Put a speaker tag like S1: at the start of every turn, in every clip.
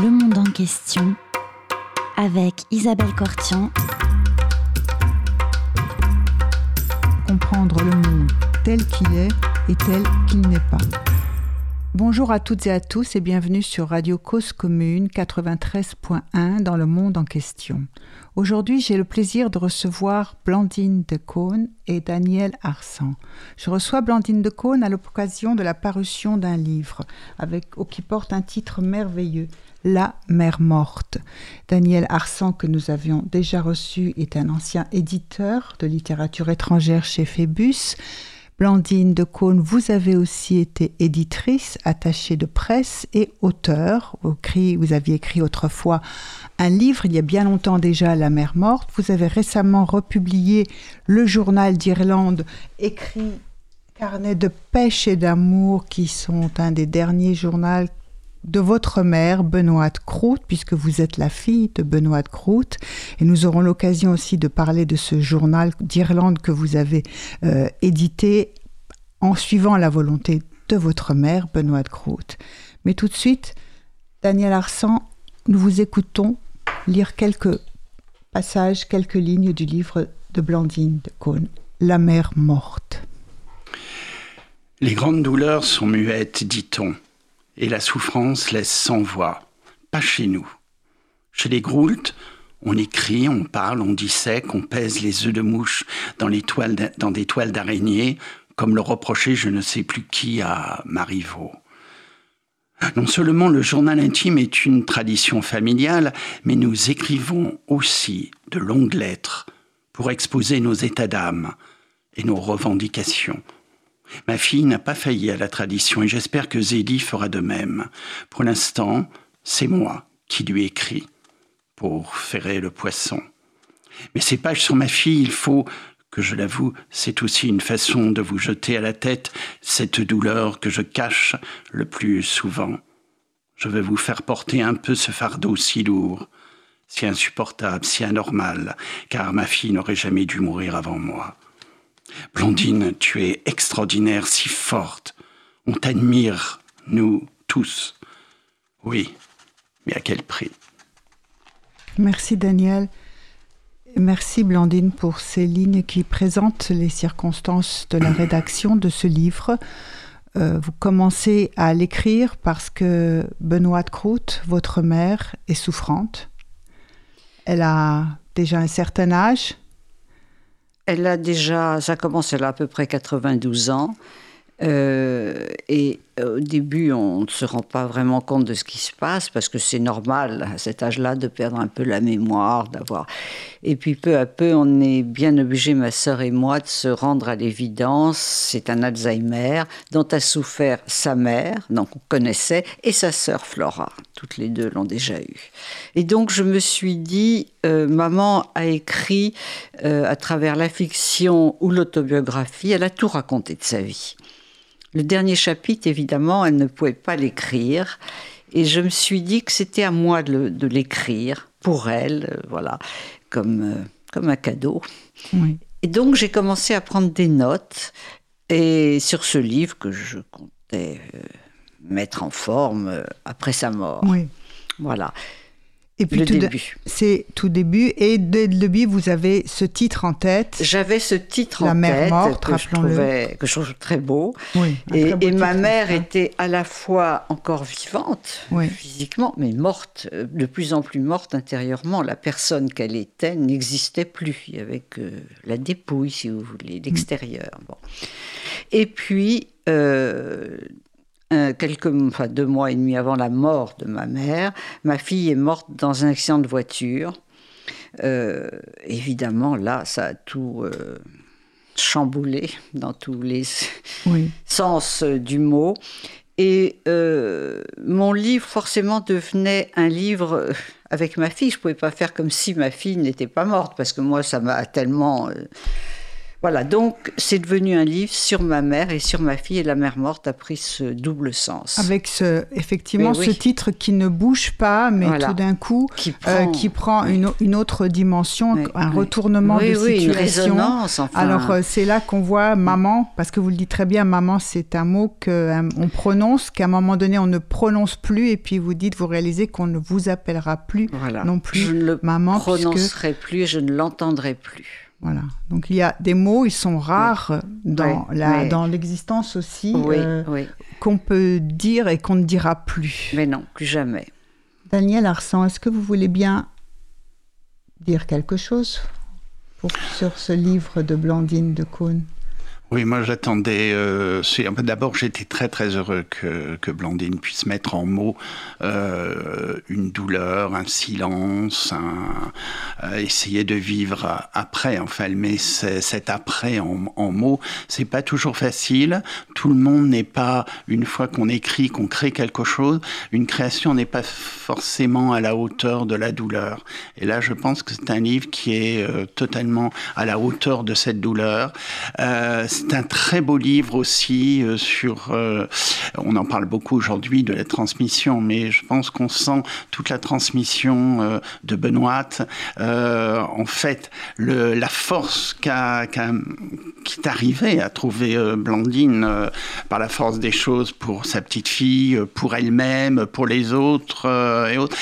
S1: Le monde en question avec Isabelle Cortian.
S2: Comprendre le monde tel qu'il est et tel qu'il n'est pas. Bonjour à toutes et à tous et bienvenue sur Radio Cause Commune 93.1 dans le monde en question. Aujourd'hui, j'ai le plaisir de recevoir Blandine de Caunes et Daniel Arsan. Je reçois Blandine de Caunes à l'occasion de la parution d'un livre avec, qui porte un titre merveilleux, La mère morte. Daniel Arsan, que nous avions déjà reçu, est un ancien éditeur de littérature étrangère chez Phébus. Blandine de Caunes, vous avez aussi été éditrice, attachée de presse et auteur. Vous aviez écrit autrefois un livre, il y a bien longtemps déjà, La mer morte. Vous avez récemment republié le journal d'Irlande, écrit Carnet de pêche et d'amour, qui sont un des derniers journaux de votre mère, Benoît de Croûte, puisque vous êtes la fille de Benoît de Croûte. Et nous aurons l'occasion aussi de parler de ce journal d'Irlande que vous avez euh, édité en suivant la volonté de votre mère, Benoît de Croûte. Mais tout de suite, Daniel Arsan, nous vous écoutons lire quelques passages, quelques lignes du livre de Blandine de Cône, La mère morte.
S3: Les grandes douleurs sont muettes, dit-on et la souffrance laisse sans voix. Pas chez nous. Chez les Groult, on écrit, on parle, on dissèque, on pèse les œufs de mouche dans, des toiles d'araignée, comme le reprochait je ne sais plus qui à Marivaux. Non seulement le journal intime est une tradition familiale, mais nous écrivons aussi de longues lettres pour exposer nos états d'âme et nos revendications Ma fille n'a pas failli à la tradition et j'espère que Zélie fera de même. Pour l'instant, c'est moi qui lui écris pour ferrer le poisson. Mais ces pages sur ma fille, il faut que je l'avoue, c'est aussi une façon de vous jeter à la tête cette douleur que je cache le plus souvent. Je veux vous faire porter un peu ce fardeau si lourd, si insupportable, si anormal, car ma fille n'aurait jamais dû mourir avant moi. Blondine, tu es extraordinaire, si forte. On t'admire, nous tous. Oui, mais à quel prix?
S2: Merci Daniel. Merci Blandine pour ces lignes qui présentent les circonstances de la rédaction de ce livre. Euh, vous commencez à l'écrire parce que Benoît de Croûte, votre mère, est souffrante. Elle a déjà un certain âge,
S4: elle a déjà, ça commence, elle a à peu près 92 ans. Euh, et au début, on ne se rend pas vraiment compte de ce qui se passe parce que c'est normal à cet âge-là de perdre un peu la mémoire, d'avoir. Et puis peu à peu, on est bien obligé, ma sœur et moi, de se rendre à l'évidence. C'est un Alzheimer dont a souffert sa mère, donc on connaissait, et sa sœur Flora. Toutes les deux l'ont déjà eu. Et donc je me suis dit, euh, maman a écrit euh, à travers la fiction ou l'autobiographie, elle a tout raconté de sa vie. Le dernier chapitre, évidemment, elle ne pouvait pas l'écrire. Et je me suis dit que c'était à moi de, l'écrire pour elle, euh, voilà, comme, euh, comme un cadeau. Et donc j'ai commencé à prendre des notes et sur ce livre que je comptais euh, mettre en forme après sa mort. Oui. Voilà.
S2: Et puis tout début. C'est tout début. Et dès le début, vous avez ce titre en tête.
S4: J'avais ce titre en tête morte, que, je trouvais, que je trouve très beau. et, ma mère était à la fois encore vivante physiquement, mais morte, euh, de plus en plus morte intérieurement. La personne qu'elle était n'existait plus. Il y avait que la dépouille, si vous voulez, l'extérieur. Bon. Et puis, euh, quelques, enfin, deux mois et demi avant la mort de ma mère, ma fille est morte dans un accident de voiture. Euh, évidemment, là, ça a tout euh, chamboulé dans tous les sens du mot. Et euh, mon livre, forcément, devenait un livre avec ma fille. Je ne pouvais pas faire comme si ma fille n'était pas morte, parce que moi, ça m'a tellement Voilà, donc c'est devenu un livre sur ma mère et sur ma fille, et la mère morte a pris ce double sens.
S2: Avec ce, effectivement ce titre qui ne bouge pas, mais tout d'un coup, qui prend, qui prend une, une, autre dimension, un retournement de situation.
S4: Une enfin...
S2: Alors c'est là qu'on voit maman, parce que vous le dites très bien, maman, c'est un mot qu'on prononce, qu'à un moment donné on ne prononce plus, et puis vous dites, vous réalisez qu'on ne vous appellera plus non plus
S4: je ne le
S2: maman.
S4: prononcerai plus, je ne l'entendrai plus.
S2: Voilà. Donc il y a des mots, ils sont rares dans, la, dans l'existence aussi, euh, qu'on peut dire et qu'on ne dira plus.
S4: Mais non, plus jamais.
S2: Daniel Arsan, est-ce que vous voulez bien dire quelque chose sur ce livre de Blandine de Caunes?
S3: Oui, moi j'attendais. Euh, D'abord, j'étais très très heureux que, que, Blandine puisse mettre en mots euh, une douleur, un silence, euh, essayer de vivre après. Enfin, elle met cet après en, en mots. C'est pas toujours facile. Tout le monde n'est pas une fois qu'on écrit, qu'on crée quelque chose, une création n'est pas forcément à la hauteur de la douleur. Et là, je pense que c'est un livre qui est euh, totalement à la hauteur de cette douleur. C'est un très beau livre aussi euh, sur. Euh, on en parle beaucoup aujourd'hui de la transmission, mais je pense qu'on sent toute la transmission euh, de Benoît. en fait, la force qui est arrivée à trouver Blandine par la force des choses pour sa petite fille, pour elle-même, pour les autres et autres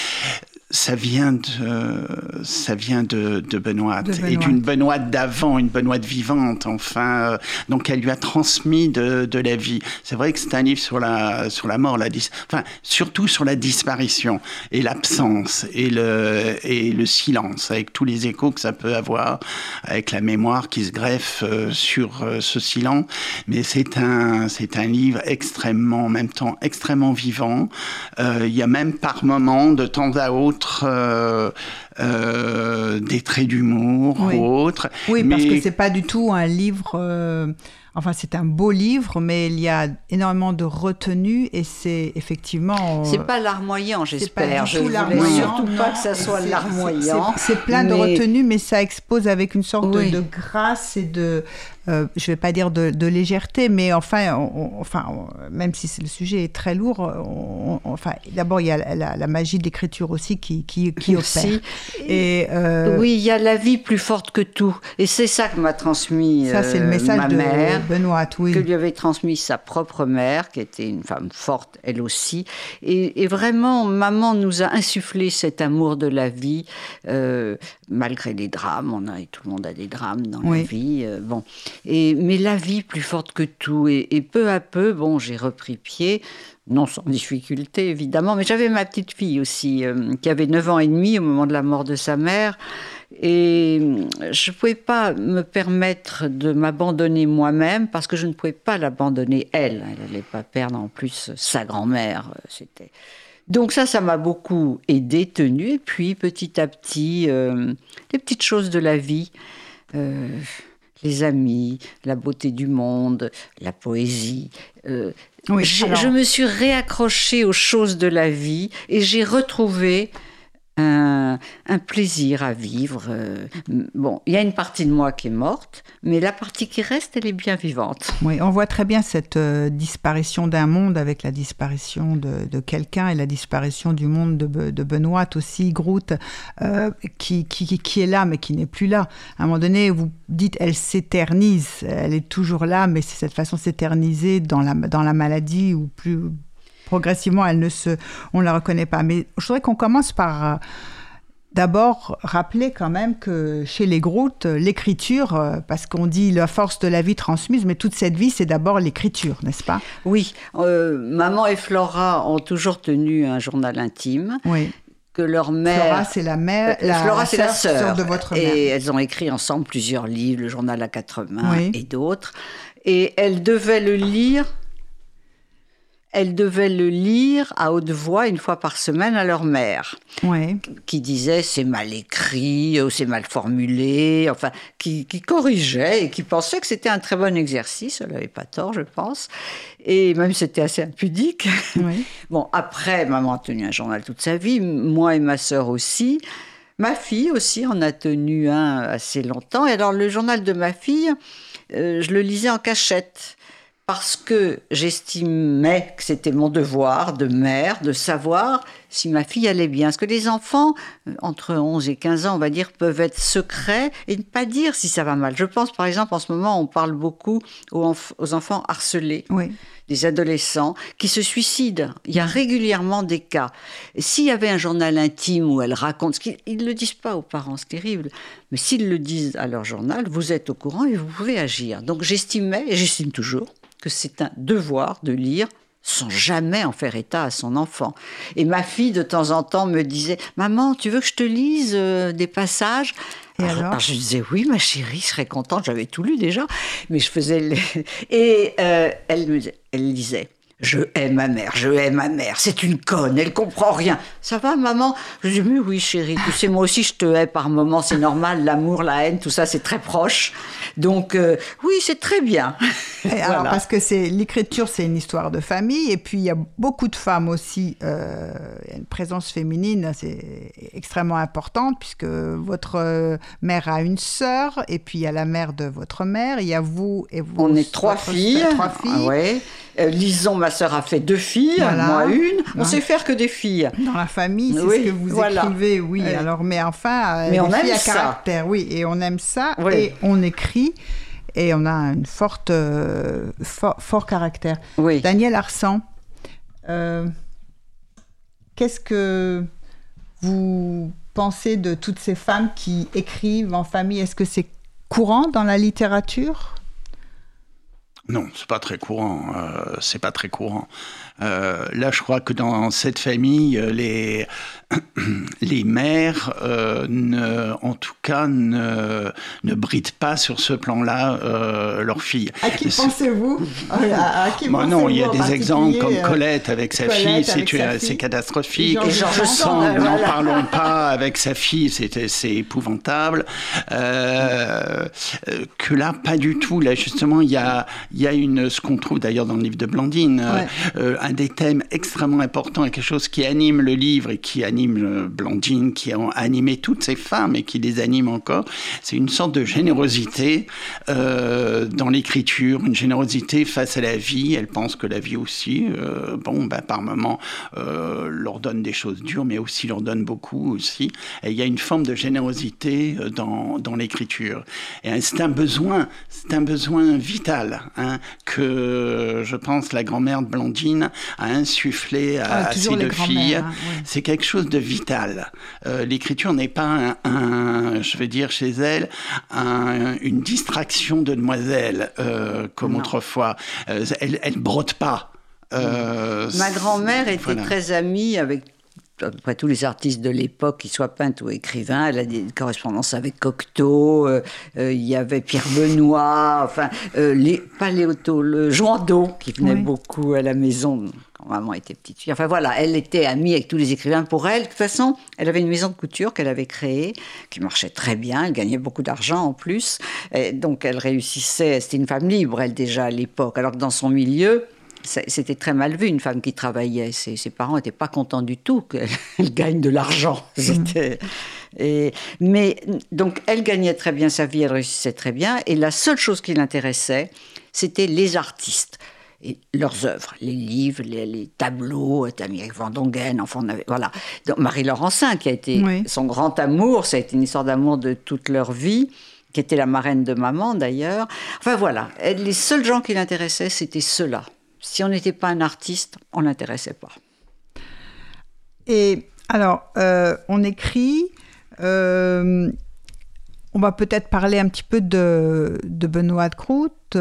S3: ça vient de, ça vient de, de Benoît, et d'une Benoît d'avant, une Benoît vivante, enfin. Euh, donc elle lui a transmis de, de la vie. C'est vrai que c'est un livre sur la, sur la mort, la enfin surtout sur la disparition et l'absence et le, et le silence, avec tous les échos que ça peut avoir, avec la mémoire qui se greffe euh, sur euh, ce silence. Mais c'est un, c'est un livre extrêmement, en même temps, extrêmement vivant. Il y a même par moments, de temps à autre, euh, euh, des traits d'humour ou autres.
S2: Oui, parce que c'est pas du tout un livre. Euh, enfin, c'est un beau livre, mais il y a énormément de retenue et c'est effectivement.
S4: C'est pas larmoyant, j'espère. Je voulais surtout pas que ça soit larmoyant.
S2: C'est plein de retenue, mais ça expose avec une sorte de, grâce et de euh, je ne vais pas dire de, légèreté, mais enfin, enfin, même si le sujet est très lourd, enfin, d'abord il y a la, magie de l'écriture aussi qui, qui, qui opère.
S4: Et euh, oui, il y a la vie plus forte que tout, et c'est ça que m'a transmis
S2: ça, c'est le euh, message
S4: ma
S2: de
S4: mère,
S2: Benoît, oui.
S4: que lui avait transmis sa propre mère, qui était une femme forte elle aussi, et, vraiment, maman nous a insufflé cet amour de la vie, malgré les drames. On a, et tout le monde a des drames dans la vie. bon. Et, mais la vie plus forte que tout. Et, peu à peu, bon, j'ai repris pied, non sans difficulté évidemment, mais j'avais ma petite fille aussi, euh, qui avait 9 ans et demi au moment de la mort de sa mère. Et je ne pouvais pas me permettre de m'abandonner moi-même parce que je ne pouvais pas l'abandonner elle. Elle n'allait pas perdre en plus sa grand-mère. C'était donc ça, ça m'a beaucoup aidé, tenu. Et puis petit à petit, euh, les petites choses de la vie. Euh, les amis, la beauté du monde, la poésie. Euh, je, me suis réaccrochée aux choses de la vie et j'ai retrouvé un, plaisir à vivre. Euh, bon, il y a une partie de moi qui est morte, mais la partie qui reste, elle est bien vivante.
S2: Oui, on voit très bien cette euh, disparition d'un monde avec la disparition de, quelqu'un et la disparition du monde de, Benoît aussi, Groot, euh, qui, est là, mais qui n'est plus là. À un moment donné, vous dites, elle s'éternise, elle est toujours là, mais c'est cette façon s'éterniser dans la, dans la maladie ou plus progressivement, elle ne se, on la reconnaît pas. Mais je voudrais qu'on commence par euh, D'abord, rappeler quand même que chez les Groutes, l'écriture, euh, parce qu'on dit la force de la vie transmise, mais toute cette vie, c'est d'abord l'écriture, n'est-ce pas?
S4: Oui. Euh, maman et Flora ont toujours tenu un journal intime.
S2: Oui.
S4: Que leur mère.
S2: Flora, c'est la mère. La
S4: Flora, c'est la sœur
S2: de votre mère.
S4: Et elles ont écrit ensemble plusieurs livres, le journal à quatre mains et d'autres. Et elles devaient le lire elles devaient le lire à haute voix une fois par semaine à leur mère, qui disait c'est mal écrit, ou c'est mal formulé, enfin, qui, corrigeait et qui pensait que c'était un très bon exercice. Elle n'avait pas tort, je pense. Et même c'était assez impudique. bon, après, maman a tenu un journal toute sa vie, moi et ma sœur aussi. Ma fille aussi en a tenu un assez longtemps. Et alors, le journal de ma fille, euh, je le lisais en cachette parce que j'estimais que c'était mon devoir de mère de savoir si ma fille allait bien. Parce que les enfants, euh, entre 11 et 15 ans, on va dire, peuvent être secrets et ne pas dire si ça va mal? Je pense, par exemple, en ce moment, on parle beaucoup aux, enfants harcelés. des adolescents qui se suicident. Il y a régulièrement des cas. S'il y avait un journal intime où elles racontent, ce qu'ils ne le disent pas aux parents, c'est terrible, mais s'ils le disent à leur journal, vous êtes au courant et vous pouvez agir. Donc j'estimais, et j'estime toujours, que c'est un devoir de lire sans jamais en faire état à son enfant. Et ma fille, de temps en temps, me disait Maman, tu veux que je te lise euh, des passages?
S2: Et alors,
S4: Je disais Oui, ma chérie, je serais contente, j'avais tout lu déjà. Mais je faisais. Et euh, elle, me, elle lisait je hais ma mère, je hais ma mère, c'est une conne, elle comprend rien. Ça va, maman? Je dis, mais oui, chérie, tu sais, moi aussi, je te hais par moments, c'est normal, l'amour, la haine, tout ça, c'est très proche. Donc, euh, oui, c'est très bien.
S2: alors, parce que c'est l'écriture, c'est une histoire de famille, et puis il y a beaucoup de femmes aussi, euh, une présence féminine, c'est extrêmement importante, puisque votre euh, mère a une sœur, et puis il y a la mère de votre mère, il y a vous et vous.
S4: On est trois filles. trois filles. Ah ouais. Lison, ma sœur, a fait deux filles, moi une. On sait faire que des filles.
S2: Dans la famille, c'est ce que vous écrivez, oui. Alors, mais enfin,
S4: mais on aime
S2: ça. caractère, oui, et on aime ça, et on écrit, et on a une forte, euh, fort, caractère.
S4: Oui.
S2: Daniel Arsan, euh, qu'est-ce que vous pensez de toutes ces femmes qui écrivent en famille? Est-ce que c'est courant dans la littérature?
S3: Non, c'est pas très courant. Euh, c'est pas très courant. Euh, là, je crois que dans cette famille, euh, les, les mères, euh, ne, en tout cas, ne, ne brident pas sur ce plan-là euh, leurs filles.
S2: À qui pensez-vous
S3: bah Non, il y a des exemples comme Colette avec sa fille, c'est catastrophique.
S4: Et Georges Sand,
S3: n'en parlons pas avec sa fille, c'est épouvantable. que là, pas du tout. Là, justement, il y a, y a une, ce qu'on trouve d'ailleurs dans le livre de Blandine, un des thèmes extrêmement importants et quelque chose qui anime le livre et qui anime Blandine, qui a animé toutes ces femmes et qui les anime encore. C'est une sorte de générosité euh, dans l'écriture, une générosité face à la vie. Elle pense que la vie aussi, euh, bon, ben, par moments, euh, leur donne des choses dures, mais aussi leur donne beaucoup aussi. Et il y a une forme de générosité dans, dans l'écriture. Et c'est un besoin, c'est un besoin vital hein, que je pense la grand-mère de Blandine a insufflé à, ah, ses deux filles. Hein, c'est quelque chose de vital. Euh, l'écriture n'est pas un, je vais dire chez elle, une distraction de demoiselle euh, comme autrefois. Euh, elle, elle brode pas.
S4: Ma grand-mère était très amie avec à peu près tous les artistes de l'époque, qu'ils soient peintres ou écrivains. Elle a des correspondances avec Cocteau, il y avait Pierre Benoît, enfin, les, pas Léoto, le Joandeau, qui venait beaucoup à la maison maman était petite fille. Enfin voilà, elle était amie avec tous les écrivains. Pour elle, de toute façon, elle avait une maison de couture qu'elle avait créée, qui marchait très bien. Elle gagnait beaucoup d'argent en plus. donc elle réussissait. C'était une femme libre, elle déjà à l'époque. Alors que dans son milieu, c'était très mal vu une femme qui travaillait. Ses, parents n'étaient pas contents du tout qu'elle gagne de l'argent. Mmh. Et, mais donc elle gagnait très bien sa vie, elle réussissait très bien. Et la seule chose qui l'intéressait, c'était les artistes et leurs œuvres, les livres, les, tableaux, avec Van Dongen, enfin, on avait, voilà. Marie-Laurent qui a été son grand amour, ça a été une histoire d'amour de toute leur vie, qui était la marraine de maman d'ailleurs. Enfin voilà, les seuls gens qui l'intéressaient, c'était ceux-là. Si on n'était pas un artiste, on l'intéressait pas.
S2: Et alors, euh, on écrit. Euh, on va peut-être parler un petit peu de, de Benoît de Croûte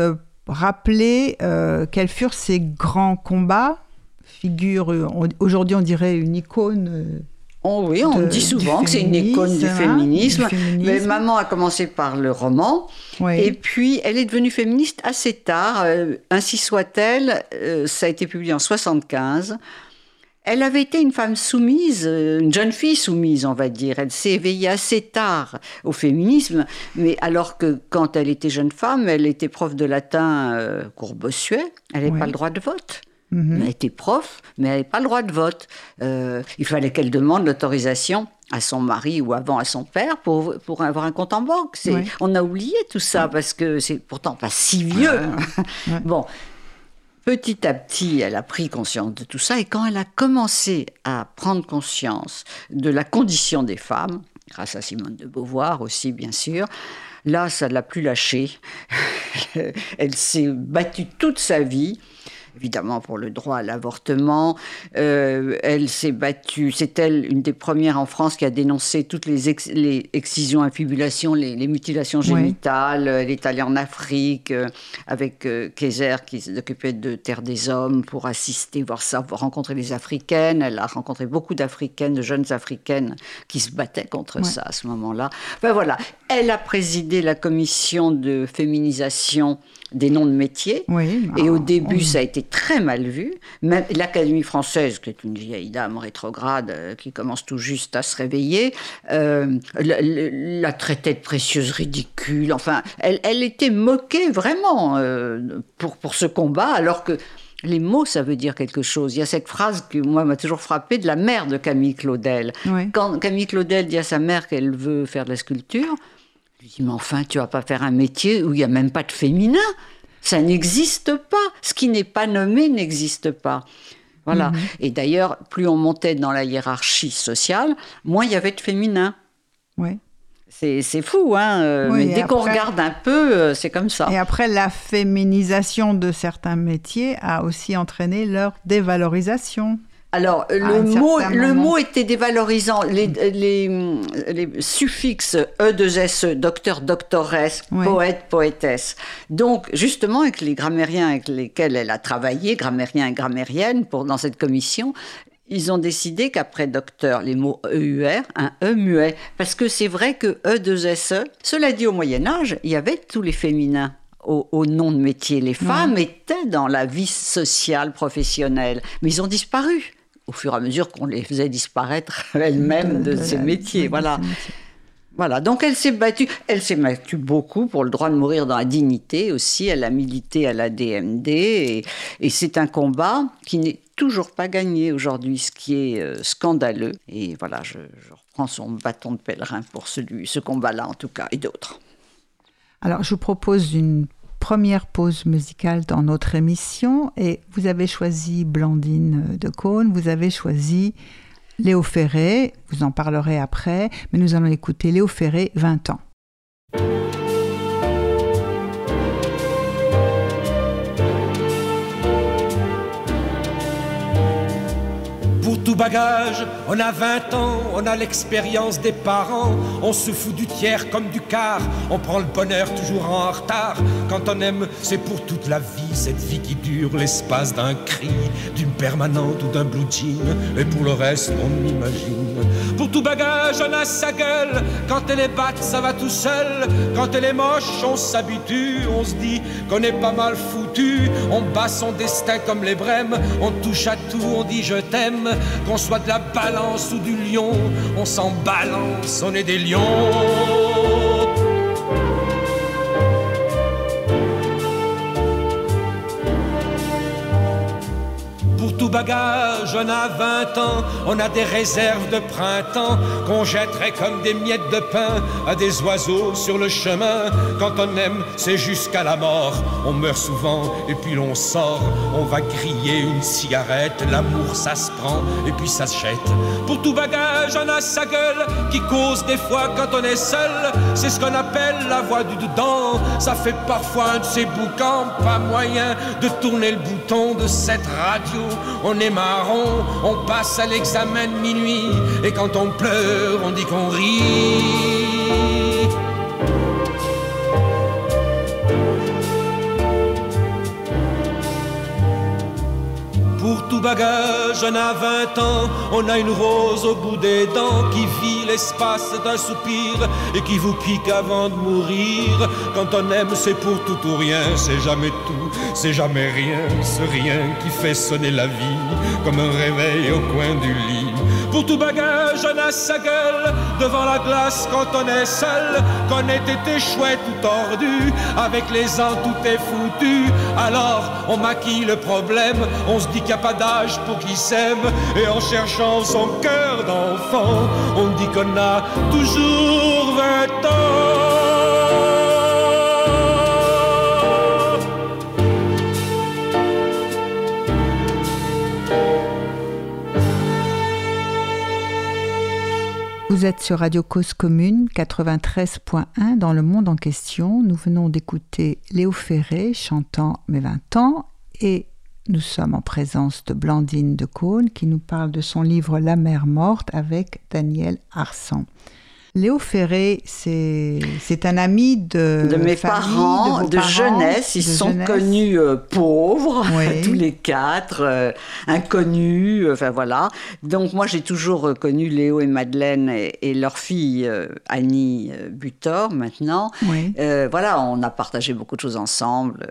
S2: rappeler euh, quels furent ces grands combats Figure, aujourd'hui on dirait une icône. Euh,
S4: oh oui, on dit souvent que c'est une icône du féminisme, Mais maman a commencé par le roman, et puis elle est devenue féministe assez tard. ainsi soit-elle, ça a été publié en 75. Elle avait été une femme soumise, euh, une jeune fille soumise, on va dire. Elle s'est éveillée assez tard au féminisme, mais alors que quand elle était jeune femme, elle était prof de latin euh, courbossuet, elle n'avait pas le droit de vote. Mhm. Elle était prof, mais elle n'avait pas le droit de vote. Euh, il fallait qu'elle demande l'autorisation à son mari ou avant à son père pour, pour avoir un compte en banque. On a oublié tout ça parce que c'est pourtant pas si vieux. bon, petit à petit, elle a pris conscience de tout ça et quand elle a commencé à prendre conscience de la condition des femmes, grâce à Simone de Beauvoir aussi bien sûr, là, ça ne l'a plus lâchée. elle s'est battue toute sa vie évidemment pour le droit à l'avortement. Euh, elle s'est battue, c'est elle une des premières en France qui a dénoncé toutes les, les excisions, infibulations, les, les mutilations génitales. Elle est allée en Afrique euh, avec euh, Kayser qui s'occupait de Terre des Hommes pour assister, voir ça, pour rencontrer les Africaines. Elle a rencontré beaucoup d'Africaines, de jeunes Africaines qui se battaient contre ça à ce moment-là. Ben voilà, elle a présidé la commission de féminisation des noms de métiers. et au ah, début, ça a été très mal vu. Même l'Académie française, qui est une vieille dame rétrograde euh, qui commence tout juste à se réveiller, euh, la, traitait de précieuse ridicule. Enfin, elle, elle était moquée vraiment euh, pour, pour ce combat, alors que les mots, ça veut dire quelque chose. Il y a cette phrase qui, moi, m'a toujours frappée de la mère de Camille Claudel. Quand Camille Claudel dit à sa mère qu'elle veut faire de la sculpture, je lui dis, mais enfin, tu vas pas faire un métier où il n'y a même pas de féminin. Ça n'existe pas. Ce qui n'est pas nommé n'existe pas. Voilà. Mhm. Et d'ailleurs, plus on montait dans la hiérarchie sociale, moins il y avait de féminin.
S2: Oui.
S4: C'est fou, hein euh, Mais dès qu'on regarde un peu, euh, c'est comme ça.
S2: Et après, la féminisation de certains métiers a aussi entraîné leur dévalorisation.
S4: Alors, le, mot, le mot était dévalorisant. Les, les, suffixes E2SE, docteur, doctoresse, poète, poétesse. Donc, justement, avec les grammairiens avec lesquels elle a travaillé, grammairiens et grammairiennes, pour, dans cette commission, ils ont décidé qu'après docteur, les mots EUR, un E muet. Parce que c'est vrai que E2SE, cela dit, au Moyen-Âge, il y avait tous les féminins. Au, nom de métier. Les femmes étaient dans la vie sociale, professionnelle, mais ils ont disparu au fur et à mesure qu'on les faisait disparaître elles-mêmes de, ces métiers. Voilà. Voilà, donc elle s'est battue, elle s'est battue beaucoup pour le droit de mourir dans la dignité aussi. Elle a milité à la DMD et, c'est un combat qui n'est toujours pas gagné aujourd'hui, ce qui est euh, scandaleux. Et voilà, je, reprends son bâton de pèlerin pour celui, ce combat-là en tout cas, et d'autres.
S2: Alors, je vous propose une première pause musicale dans notre émission et vous avez choisi Blandine de Cône, vous avez choisi Léo Ferré, vous en parlerez après, mais nous allons écouter Léo Ferré 20 ans.
S5: Tout bagage. On a 20 ans, on a l'expérience des parents. On se fout du tiers comme du quart. On prend le bonheur toujours en retard. Quand on aime, c'est pour toute la vie. Cette vie qui dure l'espace d'un cri, d'une permanente ou d'un blue jean. Et pour le reste, on imagine. Pour tout bagage, on a sa gueule. Quand elle est batte, ça va tout seul. Quand elle est moche, on s'habitue. On se dit qu'on est pas mal foutu. On bat son destin comme les brèmes. On touche à tout, on dit je t'aime. Qu'on soit de la balance ou du lion, on s'en balance, on est des lions. Tout bagage, on a 20 ans, on a des réserves de printemps qu'on jetterait comme des miettes de pain à des oiseaux sur le chemin. Quand on aime, c'est jusqu'à la mort. On meurt souvent et puis l'on sort. On va griller une cigarette, l'amour ça se prend et puis ça se jette. Pour tout bagage, on a sa gueule qui cause des fois quand on est seul. C'est ce qu'on appelle la voix du dedans. Ça fait parfois un de ces boucans, pas moyen de tourner le bouton de cette radio on est marron, on passe à l'examen minuit, et quand on pleure, on dit qu'on rit. On a 20 ans, on a une rose au bout des dents qui vit l'espace d'un soupir et qui vous pique avant de mourir. Quand on aime, c'est pour tout ou rien, c'est jamais tout, c'est jamais rien, ce rien qui fait sonner la vie comme un réveil au coin du lit. Pour tout bagage, on a sa gueule devant la glace quand on est seul. Qu'on ait été chouette ou tordu, avec les ans tout est foutu. Alors on maquille le problème, on se dit qu'il n'y a pas d'âge pour qui s'aime. Et en cherchant son cœur d'enfant, on dit qu'on a toujours 20 ans.
S2: Vous êtes sur Radio Cause Commune 93.1 dans le monde en question. Nous venons d'écouter Léo Ferré chantant Mes 20 ans et nous sommes en présence de Blandine de Caunes qui nous parle de son livre La mer morte avec Daniel Arsan. Léo Ferré, c'est un ami de,
S4: de mes parents, de, jeunesse. Ils sont connus euh, pauvres, tous les quatre, euh, inconnus, euh, enfin voilà. Donc moi, j'ai toujours connu Léo et Madeleine et, leur fille Annie Butor maintenant. voilà, on a partagé beaucoup de choses ensemble.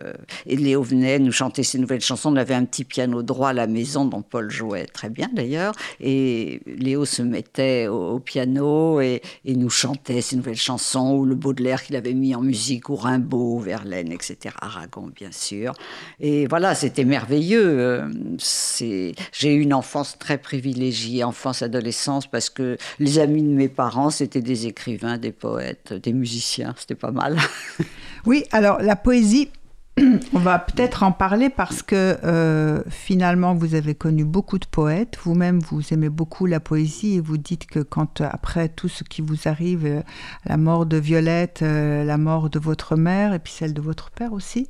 S4: et Léo venait nous chanter ses nouvelles chansons. On avait un petit piano droit à la maison dont Paul jouait très bien d'ailleurs. Et Léo se mettait au, piano et et nous chantait ses nouvelles chansons, ou le Baudelaire qu'il avait mis en musique, ou Rimbaud, Verlaine, etc. Aragon, bien sûr. Et voilà, c'était merveilleux. Euh, j'ai eu une enfance très privilégiée, enfance, adolescence, parce que les amis de mes parents, c'était des écrivains, des poètes, des musiciens. C'était pas mal.
S2: Oui, alors la poésie, On va peut-être en parler parce que euh, finalement, vous avez connu beaucoup de poètes. Vous-même, vous aimez beaucoup la poésie et vous dites que quand, après tout ce qui vous arrive, euh, la mort de Violette, euh, la mort de votre mère et puis celle de votre père aussi,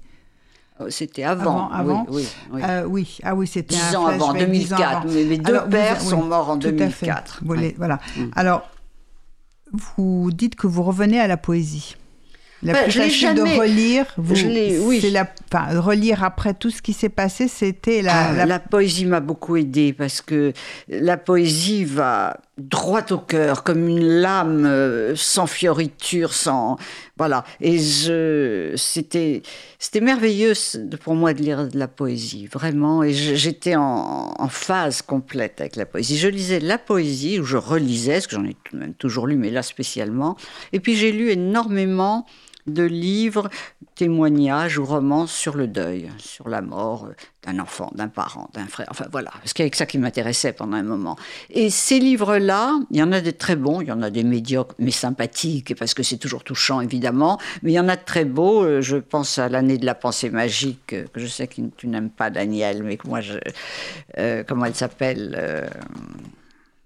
S4: c'était avant.
S2: Avant,
S4: oui.
S2: Oui, oui. Ah oui, c'était
S4: Dix ans avant, 2004. Mes deux pères sont morts en 2004.
S2: Voilà. Mm. Alors, vous dites que vous revenez à la poésie. La plus facile de relire, vous, oui. c'est la, enfin, relire après tout ce qui s'est passé, c'était la,
S4: ah, la... poésie m'a beaucoup aidé parce que la poésie va droit au cœur, comme une lame euh, sans fioriture, sans voilà. Et je, c'était, c'était merveilleux pour moi de lire de la poésie, vraiment. Et j'étais en, en, phase complète avec la poésie. Je lisais la poésie ou je relisais, parce que j'en ai même toujours lu, mais là spécialement. Et puis j'ai lu énormément de livres, témoignages ou romans sur le deuil, sur la mort d'un enfant, d'un parent, d'un frère. Enfin voilà, parce qu'il y avait que ça qui m'intéressait pendant un moment. Et ces livres-là, il y en a des très bons, il y en a des médiocres, mais sympathiques, parce que c'est toujours touchant évidemment, mais il y en a de très beaux. Euh, je pense à l'année de la pensée magique, euh, que je sais que tu n'aimes pas Daniel, mais que moi, je, euh, comment elle s'appelle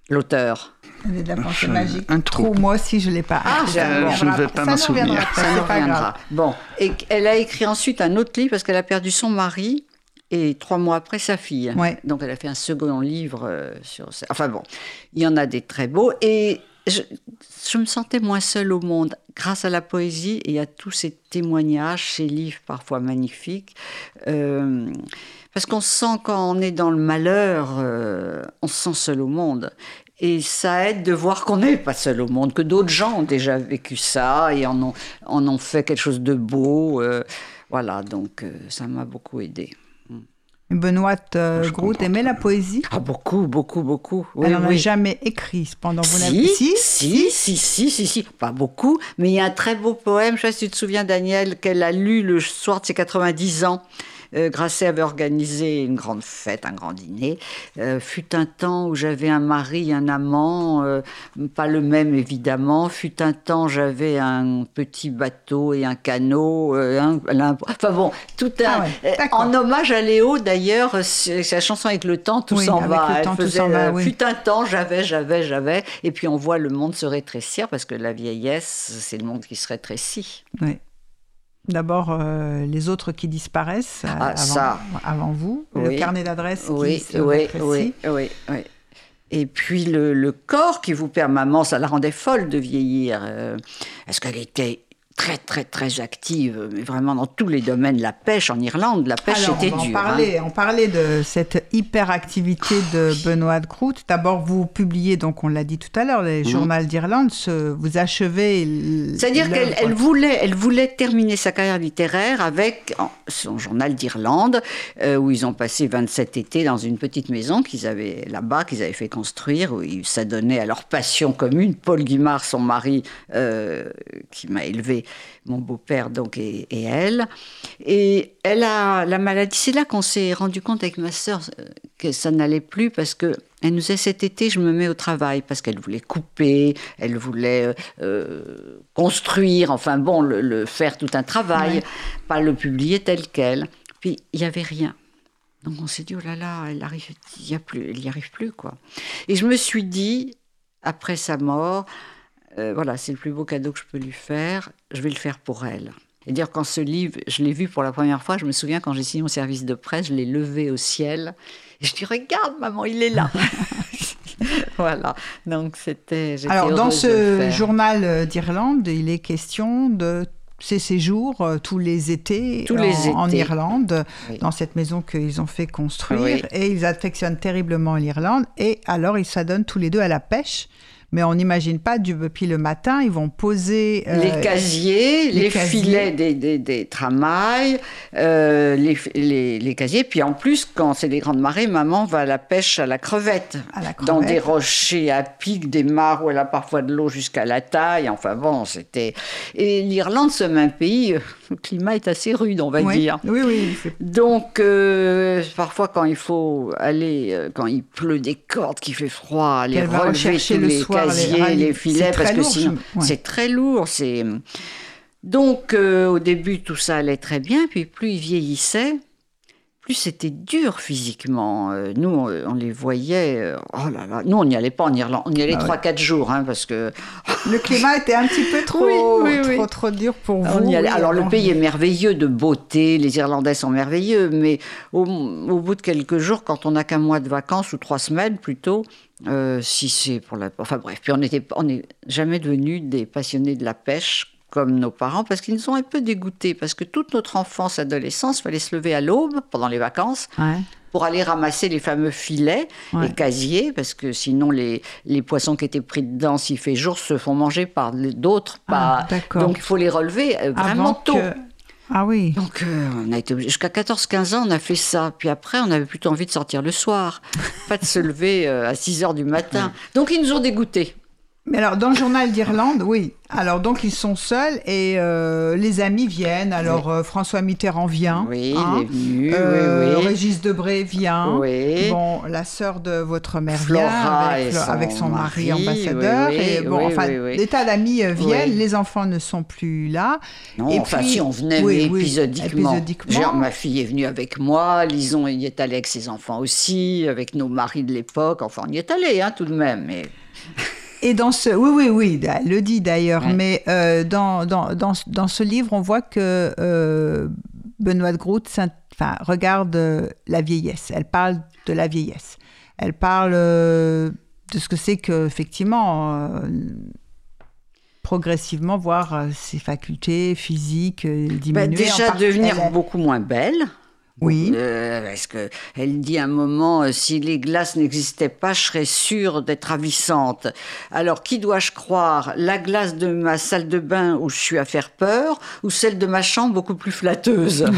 S4: L'auteur
S2: de la pensée magique. Un trou. moi aussi, je ne l'ai pas.
S3: Ah, je ne vais pas m'en souvenir.
S4: Ça nous reviendra. Bon, et elle a écrit ensuite un autre livre parce qu'elle a perdu son mari et trois mois après sa fille.
S2: Ouais.
S4: Donc elle a fait un second livre euh, sur ça. Enfin bon, il y en a des très beaux et je, je, me sentais moins seule au monde grâce à la poésie et à tous ces témoignages, ces livres parfois magnifiques. Euh, parce qu'on sent quand on est dans le malheur, euh, on se sent seul au monde. Et ça aide de voir qu'on n'est pas seul au monde, que d'autres gens ont déjà vécu ça et en ont, en ont fait quelque chose de beau. Euh, voilà, donc euh, ça m'a beaucoup aidé.
S2: Benoît euh, Groot aimait la poésie
S4: Ah, beaucoup, beaucoup, beaucoup.
S2: Elle n'en a jamais écrit, cependant. Vous
S4: si, si, si, si, si, si, si, pas beaucoup, mais il y a un très beau poème, je ne sais pas si tu te souviens, Daniel, qu'elle a lu le soir de ses 90 ans. Euh, Grasset avait organisé une grande fête, un grand dîner. Euh, fut un temps où j'avais un mari, un amant, euh, pas le même évidemment. Fut un temps j'avais un petit bateau et un canot. enfin bon, tout un. Ah en hommage à Léo d'ailleurs, sa chanson avec le temps, tout s'en va. Fut un temps j'avais, j'avais, j'avais. Et puis on voit le monde se rétrécir parce que la vieillesse, c'est le monde qui se rétrécit.
S2: Oui. D'abord, euh, les autres qui disparaissent euh, ah, avant, ça. avant, vous, le carnet d'adresse
S4: oui,
S2: qui se
S4: oui, oui, oui, oui, Et puis le, le, corps qui vous permet, maman, ça la rendait folle de vieillir. Euh, est-ce qu'elle était très très très active, mais vraiment dans tous les domaines. La pêche en Irlande, la pêche
S2: Alors,
S4: était
S2: on
S4: dure.
S2: parler,
S4: hein.
S2: On parlait de cette hyperactivité de Benoît de Groot. D'abord, vous publiez, donc on l'a dit tout à l'heure, les journaux d'Irlande. Vous achevez.
S4: C'est-à-dire qu'elle elle voulait, elle voulait terminer sa carrière littéraire avec son journal d'Irlande, euh, où ils ont passé 27 étés dans une petite maison qu'ils avaient là-bas, qu'ils avaient fait construire, où ils s'adonnaient à leur passion commune. Paul Guimard, son mari, euh, qui m'a élevé, mon beau-père donc, et, et elle. Et elle a la maladie. C'est là qu'on s'est rendu compte avec ma sœur euh, que ça n'allait plus parce que elle nous disait cet été, je me mets au travail parce qu'elle voulait couper, elle voulait euh, euh, construire, enfin bon, le, le- faire tout un travail,
S2: Ouais.
S4: pas le publier tel quel. Puis il n'y avait rien. Donc on s'est dit, oh là là, elle arrive, il y a plus, elle n'y arrive plus quoi. Et je me suis dit, après sa mort, euh, voilà, c'est le plus beau cadeau que je peux lui faire, je vais le faire pour elle. Et dire quand ce livre, je l'ai vu pour la première fois, je me souviens quand j'ai signé mon service de presse, je l'ai levé au ciel. Et je dis, regarde maman, il est là. voilà, donc c'était...
S2: Alors, dans ce journal euh, d'Irlande, il est question de ces séjours euh, tous les étés,
S4: Tous
S2: en,
S4: les
S2: en
S4: étés.
S2: Irlande,
S4: Oui.
S2: dans cette maison qu'ils ont fait construire.
S4: Oui.
S2: Et ils affectionnent terriblement l'Irlande. Et alors, ils s'adonnent tous les deux à la pêche. Mais on n'imagine pas, depuis le matin, ils vont poser... euh,
S4: les casiers,
S2: les
S4: les,
S2: casiers.
S4: filets des, des, des tramailles, euh, les, les, les casiers. Puis en plus, quand c'est les grandes marées, maman va à la pêche à la crevette.
S2: à la
S4: Dans des rochers à pic, des mares où elle a parfois de l'eau jusqu'à la taille. Enfin bon, c'était. Et l'Irlande, ce même pays, euh, le climat est assez rude, on va
S2: Oui.
S4: dire.
S2: Oui, oui. c'est-
S4: Donc, euh, parfois, quand il faut aller, quand il pleut des cordes, qu'il fait froid, aller
S2: Qu'elle va
S4: relever tous
S2: le
S4: les
S2: soir les
S4: les, filets,
S2: C'est
S4: parce
S2: très
S4: que
S2: lourd,
S4: sinon,
S2: je- ouais.
S4: c'est très lourd. C'est donc euh, au début tout ça allait très bien, puis plus il vieillissait, plus c'était dur physiquement. Euh, nous, on, on les voyait. euh, oh là là, nous on n'y allait pas en Irlande, on y allait
S2: Ah
S4: trois quatre jours, hein, parce que
S2: Le climat était un petit peu trop,
S4: Oui, oui, oui.
S2: trop, trop dur pour vous.
S4: on y allait.
S2: oui,
S4: Alors le pays est merveilleux de beauté, les Irlandais sont merveilleux, mais au, au bout de quelques jours, quand on n'a qu'un mois de vacances ou trois semaines plutôt, euh, si c'est pour la, enfin bref, puis on n'était, on n'est jamais devenus des passionnés de la pêche comme nos parents, parce qu'ils nous ont un peu dégoûtés, parce que toute notre enfance, adolescence, fallait se lever à l'aube pendant les vacances
S2: Ouais.
S4: pour aller ramasser les fameux filets
S2: Ouais.
S4: et casiers, parce que sinon les, les poissons qui étaient pris dedans, s'il fait jour, se font manger par d'autres.
S2: Ah,
S4: pas... Donc il faut les relever euh, vraiment
S2: Avant
S4: tôt.
S2: que- Ah oui.
S4: Donc euh, on a été jusqu'à 14-15 ans, on a fait ça. Puis après, on avait plutôt envie de sortir le soir, pas de se lever euh, à 6 heures du matin. Donc ils nous ont dégoûtés.
S2: Mais alors, dans le journal d'Irlande, oui. Alors, donc, ils sont seuls et euh, les amis viennent. Alors, euh, François Mitterrand vient.
S4: Oui,
S2: hein.
S4: il est venu.
S2: Euh,
S4: oui, oui.
S2: Régis Debray vient.
S4: Oui.
S2: Bon, la sœur de votre mère
S4: Flora
S2: vient avec,
S4: son
S2: avec son mari,
S4: mari,
S2: ambassadeur.
S4: oui, oui,
S2: et bon,
S4: oui,
S2: enfin,
S4: oui, oui.
S2: des tas d'amis viennent.
S4: Oui.
S2: Les enfants ne sont plus là.
S4: Non,
S2: Et
S4: enfin
S2: puis-
S4: si on venait
S2: oui,
S4: mais
S2: oui,
S4: épisodiquement.
S2: épisodiquement.
S4: Genre, ma fille est venue avec moi, Lison y est allée avec ses enfants aussi, avec nos maris de l'époque. Enfin, on y est allé hein, tout de même. Mais...
S2: Et dans ce, oui, oui, oui, elle le dit d'ailleurs,
S4: Ouais.
S2: mais euh, dans, dans, dans, ce- dans ce livre, on voit que euh, Benoît de Groot enfin, regarde euh, la vieillesse. Elle parle de la vieillesse. Elle parle euh, de ce que c'est que, effectivement, progressivement voir ses facultés physiques diminuer.
S4: Bah, déjà devenir beaucoup moins belle.
S2: Oui.
S4: Euh, parce que elle dit à un moment, euh, si les glaces n'existaient pas, je serais sûre d'être ravissante. Alors, qui dois-je croire? La glace de ma salle de bain où je suis à faire peur, ou celle de ma chambre beaucoup plus flatteuse?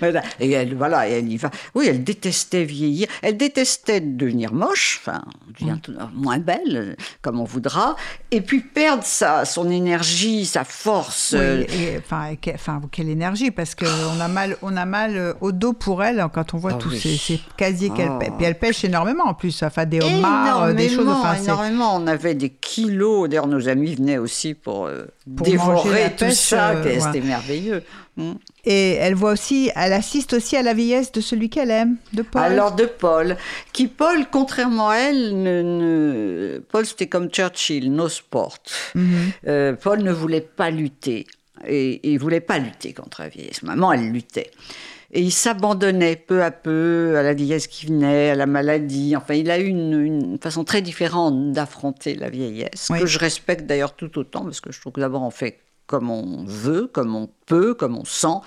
S4: Voilà. Et elle, voilà, elle y va. Oui, elle détestait vieillir. Elle détestait devenir moche, enfin, devenir moins belle, euh, comme on voudra, et puis perdre sa, son énergie, sa force.
S2: Oui,
S4: euh,
S2: et, enfin, quelle énergie, parce qu'on a mal, on a mal euh, au dos pour elle quand on voit
S4: Ah
S2: tous
S4: oui.
S2: ces, ces casiers qu'elle
S4: Ah.
S2: pêche. Puis elle pêche énormément en plus, enfin des homards, euh, des choses. Enfin,
S4: énormément. On avait des kilos. D'ailleurs, nos amis venaient aussi pour, euh,
S2: Pour
S4: dévorer tout
S2: pêche,
S4: ça.
S2: euh, ouais.
S4: C'était merveilleux. Mm.
S2: Et elle voit aussi, elle assiste aussi à la vieillesse de celui qu'elle aime, de Paul.
S4: Alors de Paul, qui Paul, contrairement à elle, ne, ne- Paul c'était comme Churchill, no sport.
S2: Mhm.
S4: Paul ne voulait pas lutter. Et il voulait pas lutter contre la vieillesse. Maman, elle luttait. Et il s'abandonnait peu à peu à la vieillesse qui venait, à la maladie. Enfin, il a eu une, une façon très différente d'affronter la vieillesse,
S2: Oui.
S4: que je respecte d'ailleurs tout autant, parce que je trouve que d'abord on fait comme on veut, comme on peut, comme on sent.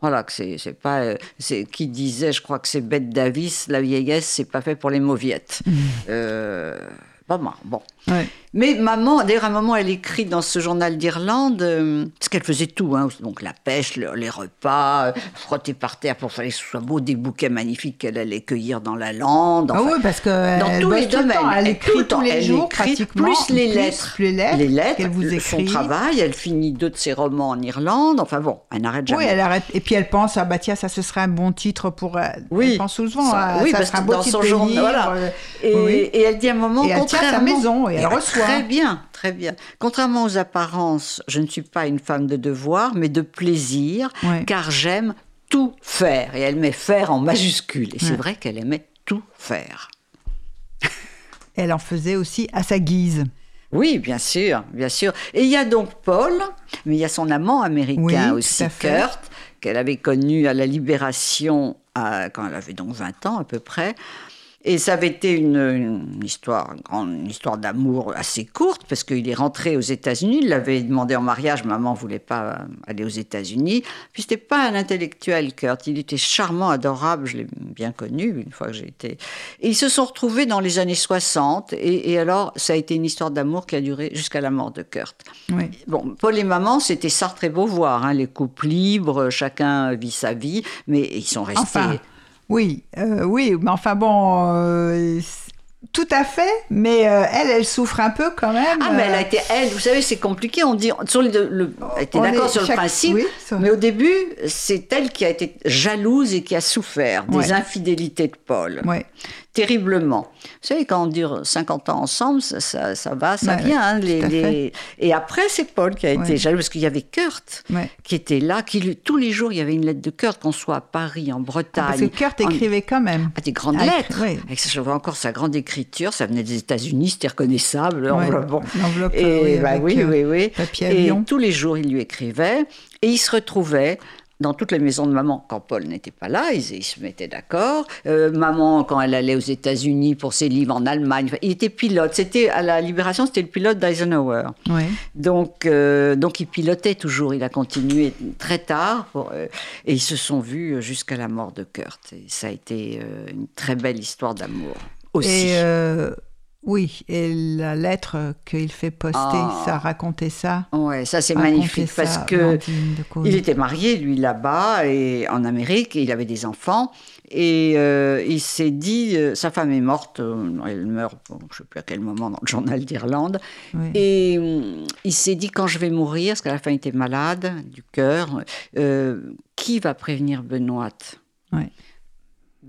S4: Voilà, que c'est, c'est pas. euh, c'est qui disait, je crois que c'est Bette Davis, la vieillesse, c'est pas fait pour les mauviettes. Euh, pas mal, bon.
S2: Ouais.
S4: Mais maman, d'ailleurs, à un moment, elle écrit dans ce journal d'Irlande, euh, parce qu'elle faisait tout, hein, donc la pêche, le- les repas, euh, frotter par terre pour faire que ce soit beau, des bouquets magnifiques qu'elle allait cueillir dans la lande.
S2: ah oui, parce que
S4: dans tous les
S2: le
S4: domaines.
S2: temps. Elle écrit
S4: tout le
S2: tous les
S4: elle
S2: jours,
S4: écrit,
S2: pratiquement.
S4: plus les lettres.
S2: les lettres,
S4: les lettres,
S2: qu'elle vous
S4: le-
S2: écrit.
S4: son travail, elle finit deux de ses romans en Irlande. Enfin bon, elle n'arrête jamais.
S2: Oui, elle arrête. Et puis elle pense, ah bah tiens, ça ce serait un bon titre pour. euh,
S4: Oui.
S2: Elle pense souvent,
S4: Ça-
S2: à,
S4: oui,
S2: ça
S4: parce que dans son journal, voilà.
S2: euh,
S4: Et,
S2: oui.
S4: et elle dit à un moment,
S2: Et elle tient sa maison et elle
S4: Ah,
S2: reçoit.
S4: Très bien, très bien. Contrairement aux apparences, je ne suis pas une femme de devoir, mais de plaisir,
S2: Ouais.
S4: car j'aime tout faire. Et elle met faire en majuscule. Et c'est vrai qu'elle aimait tout faire.
S2: Elle en faisait aussi à sa guise.
S4: Oui, bien sûr, bien sûr. Et il y a donc Paul, mais il y a son amant américain
S2: Oui,
S4: aussi. Kurt, qu'elle avait connu à la Libération à- quand elle avait donc 20 ans à peu près. Et ça avait été une, une histoire, une grande histoire d'amour assez courte, parce qu'il est rentré aux États-Unis, il l'avait demandé en mariage, maman voulait pas euh, aller aux États-Unis. Puis c'était pas un intellectuel, Kurt, il était charmant, adorable, je l'ai bien connu une fois que j'ai été. Et ils se sont retrouvés dans les années 60, et, et alors ça a été une histoire d'amour qui a duré jusqu'à la mort de Kurt.
S2: Oui.
S4: Bon, Paul et maman, c'était Sartre et Beauvoir, hein, les couples libres, chacun vit sa vie, mais ils sont restés.
S2: Enfin, oui, euh, oui, mais enfin bon, euh, tout à fait, mais euh, elle, elle souffre un peu quand même.
S4: Ah, mais elle a été, elle, vous savez, c'est compliqué. On dit, sur le, elle était d'accord sur
S2: chaque-
S4: le principe,
S2: oui, sur-
S4: mais au début, c'est elle qui a été jalouse et qui a souffert des
S2: Ouais.
S4: infidélités de Paul.
S2: ouais.
S4: Terriblement. Vous savez, quand on dure 50 ans ensemble, ça, ça, ça va, ça
S2: Ouais,
S4: vient. hein, les,
S2: tout à
S4: les- Et après, c'est Paul qui a été
S2: Ouais.
S4: jaloux, parce qu'il y avait Kurt
S2: Ouais.
S4: qui était là, qui, tous les jours, il y avait une lettre de Kurt, qu'on soit à Paris, en Bretagne.
S2: Ah, Parce que Kurt
S4: en-
S2: écrivait quand même.
S4: Ah, des grandes
S2: Ah,
S4: lettres. Avec, je vois encore sa grande écriture, ça venait des États-Unis, c'était reconnaissable. Enveloppe, bon.
S2: l'enveloppe,
S4: Et
S2: oui,
S4: bah oui,
S2: euh,
S4: oui, oui.
S2: papier
S4: Et
S2: avion.
S4: tous les jours, il lui écrivait. Et il se retrouvait dans toutes les maisons de maman. Quand Paul n'était pas là, ils, ils se mettaient d'accord. Euh, maman, quand elle allait aux États-Unis pour ses livres en Allemagne, il était pilote. C'était à la Libération, c'était le pilote d'Eisenhower.
S2: Oui.
S4: Donc, euh, donc il pilotait toujours. Il a continué très tard pour, euh, et ils se sont vus jusqu'à la mort de Kurt. Et ça a été euh, une très belle histoire d'amour aussi.
S2: Et euh, oui, et la lettre qu'il fait poster,
S4: Ah.
S2: ça racontait ça.
S4: Ouais, ça c'est magnifique
S2: ça,
S4: parce que il était marié lui là-bas et en Amérique, et il avait des enfants et euh, il s'est dit euh, sa femme est morte, euh, elle meurt, bon, je sais plus à quel moment dans le journal d'Irlande
S2: Oui.
S4: et hum, il s'est dit quand je vais mourir, parce qu'à la fin il était malade du cœur, qui va prévenir Benoît?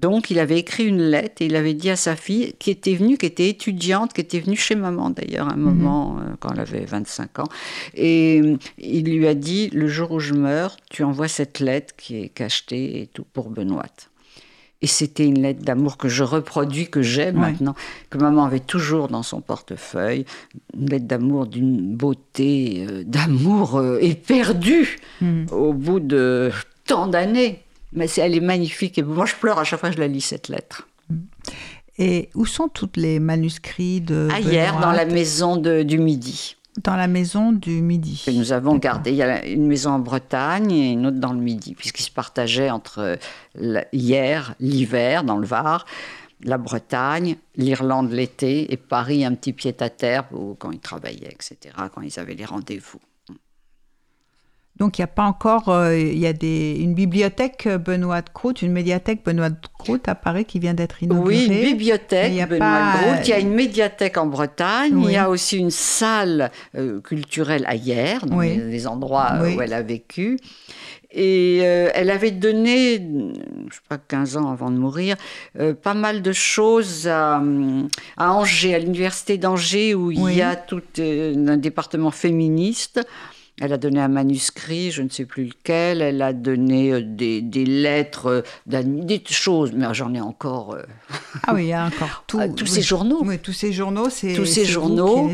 S4: Donc, il avait écrit une lettre et il avait dit à sa fille, qui était venue, qui était étudiante, qui était venue chez maman d'ailleurs, à un moment, euh, quand elle avait 25 ans. Et euh, il lui a dit Le jour où je meurs, tu envoies cette lettre qui est cachetée et tout pour Benoît. Et c'était une lettre d'amour que je reproduis, que j'ai maintenant, que maman avait toujours dans son portefeuille. Une lettre d'amour d'une beauté, euh, d'amour euh, éperdu
S2: Mhm.
S4: au bout de tant d'années. Mais elle est magnifique. Et moi, je pleure à chaque fois que je la lis, cette lettre.
S2: Et où sont tous les manuscrits de
S4: Ah, hier,
S2: Benoît
S4: dans la maison de- du Midi.
S2: Dans la maison du Midi.
S4: que nous avons gardé. Il y a une maison en Bretagne et une autre dans le Midi, puisqu'ils se partageaient entre hier, l'hiver, dans le Var, la Bretagne, l'Irlande l'été et Paris, un petit pied-à-terre où- quand ils travaillaient, etc., quand ils avaient les rendez-vous.
S2: Donc il n'y a pas encore, euh, il y a des, une bibliothèque euh, Benoît de Croûte, une médiathèque Benoît de Croûte à Paris qui vient d'être inaugurée.
S4: Oui, une bibliothèque,
S2: y a
S4: Benoît
S2: pas-
S4: Groult. Il y a une médiathèque en Bretagne.
S2: Oui.
S4: Il y a aussi une salle euh, culturelle à Hier, dans
S2: Oui.
S4: les, les endroits euh,
S2: Oui.
S4: où elle a vécu. Et euh, elle avait donné, je ne sais pas, 15 ans avant de mourir, euh, pas mal de choses à, à Angers, à l'université d'Angers, où il y a tout euh, un département féministe. Elle a donné un manuscrit, je ne sais plus lequel. Elle a donné euh, des, des lettres, euh, des choses, mais j'en ai encore. euh,
S2: Ah oui, il y a encore tout,
S4: Ah, tous
S2: oui.
S4: ces journaux.
S2: Oui, tous ces journaux, c'est
S4: Tous ces journaux.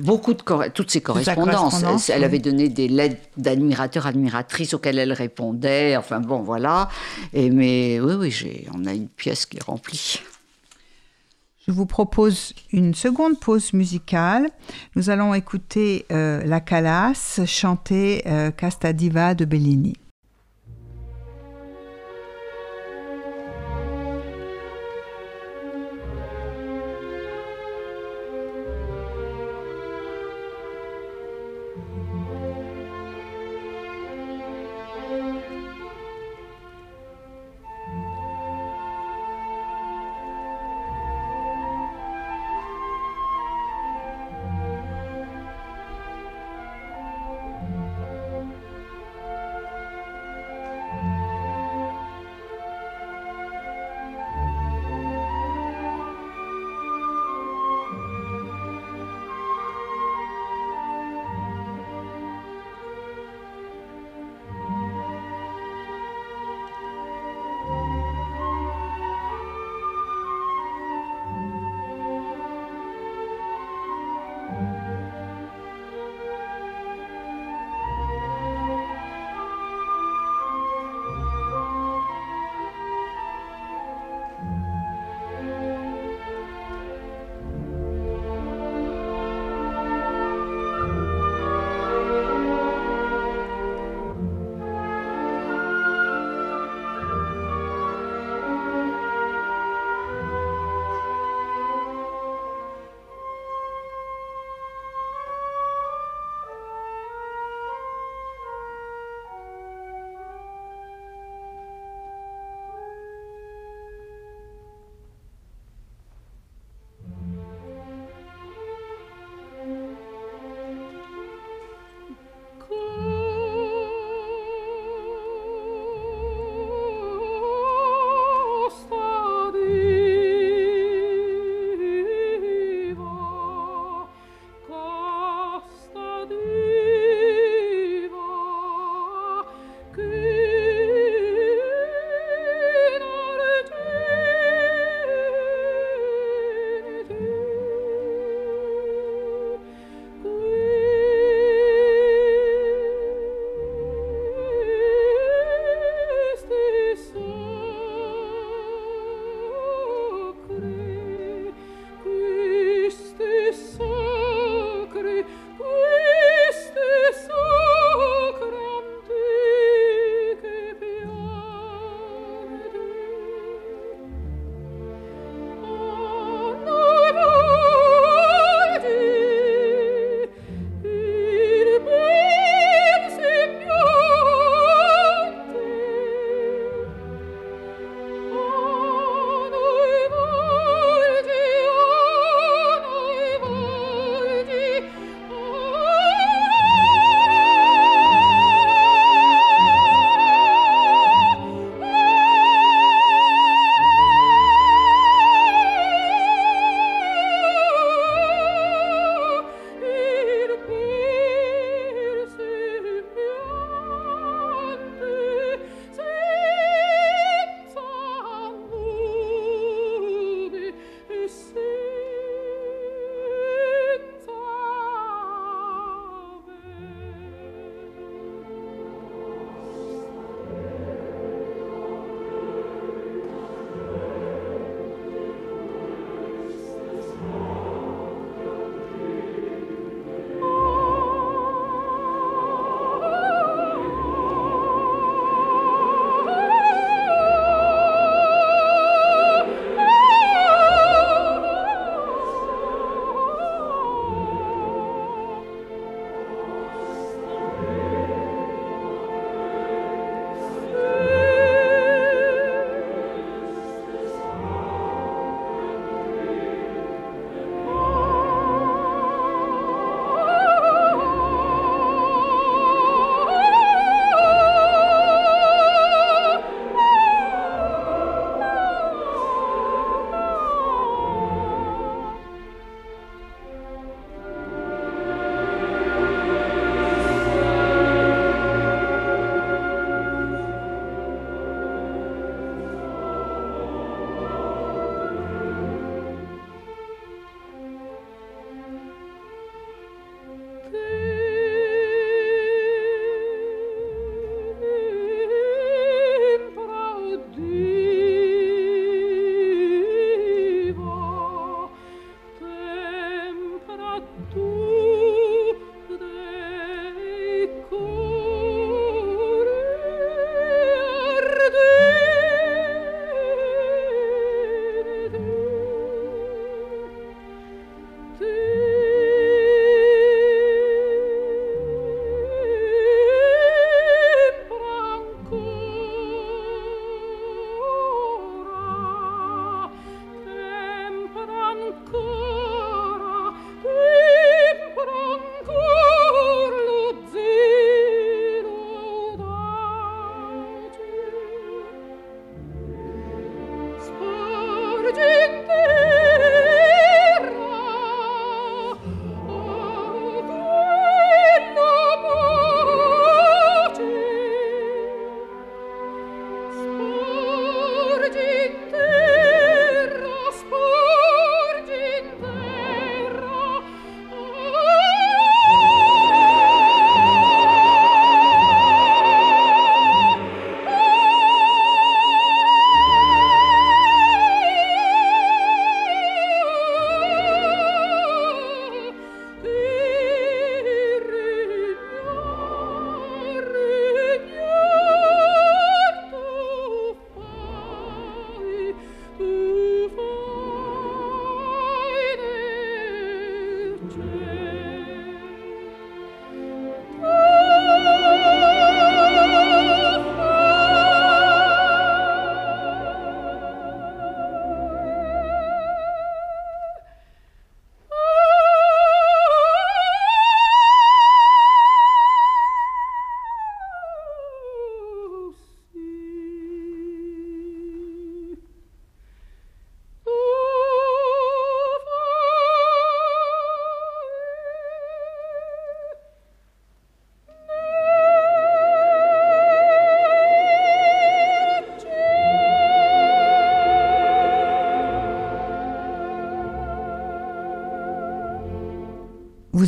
S4: Beaucoup de toutes ces correspondances.
S2: correspondance,
S4: elle
S2: oui.
S4: avait donné des lettres d'admirateurs, admiratrices auxquelles elle répondait. Enfin bon, voilà. Et mais oui, oui, on a une pièce qui est remplie.
S2: Je vous propose une seconde pause musicale. Nous allons écouter euh, La Calas chanter euh, Casta Diva de Bellini.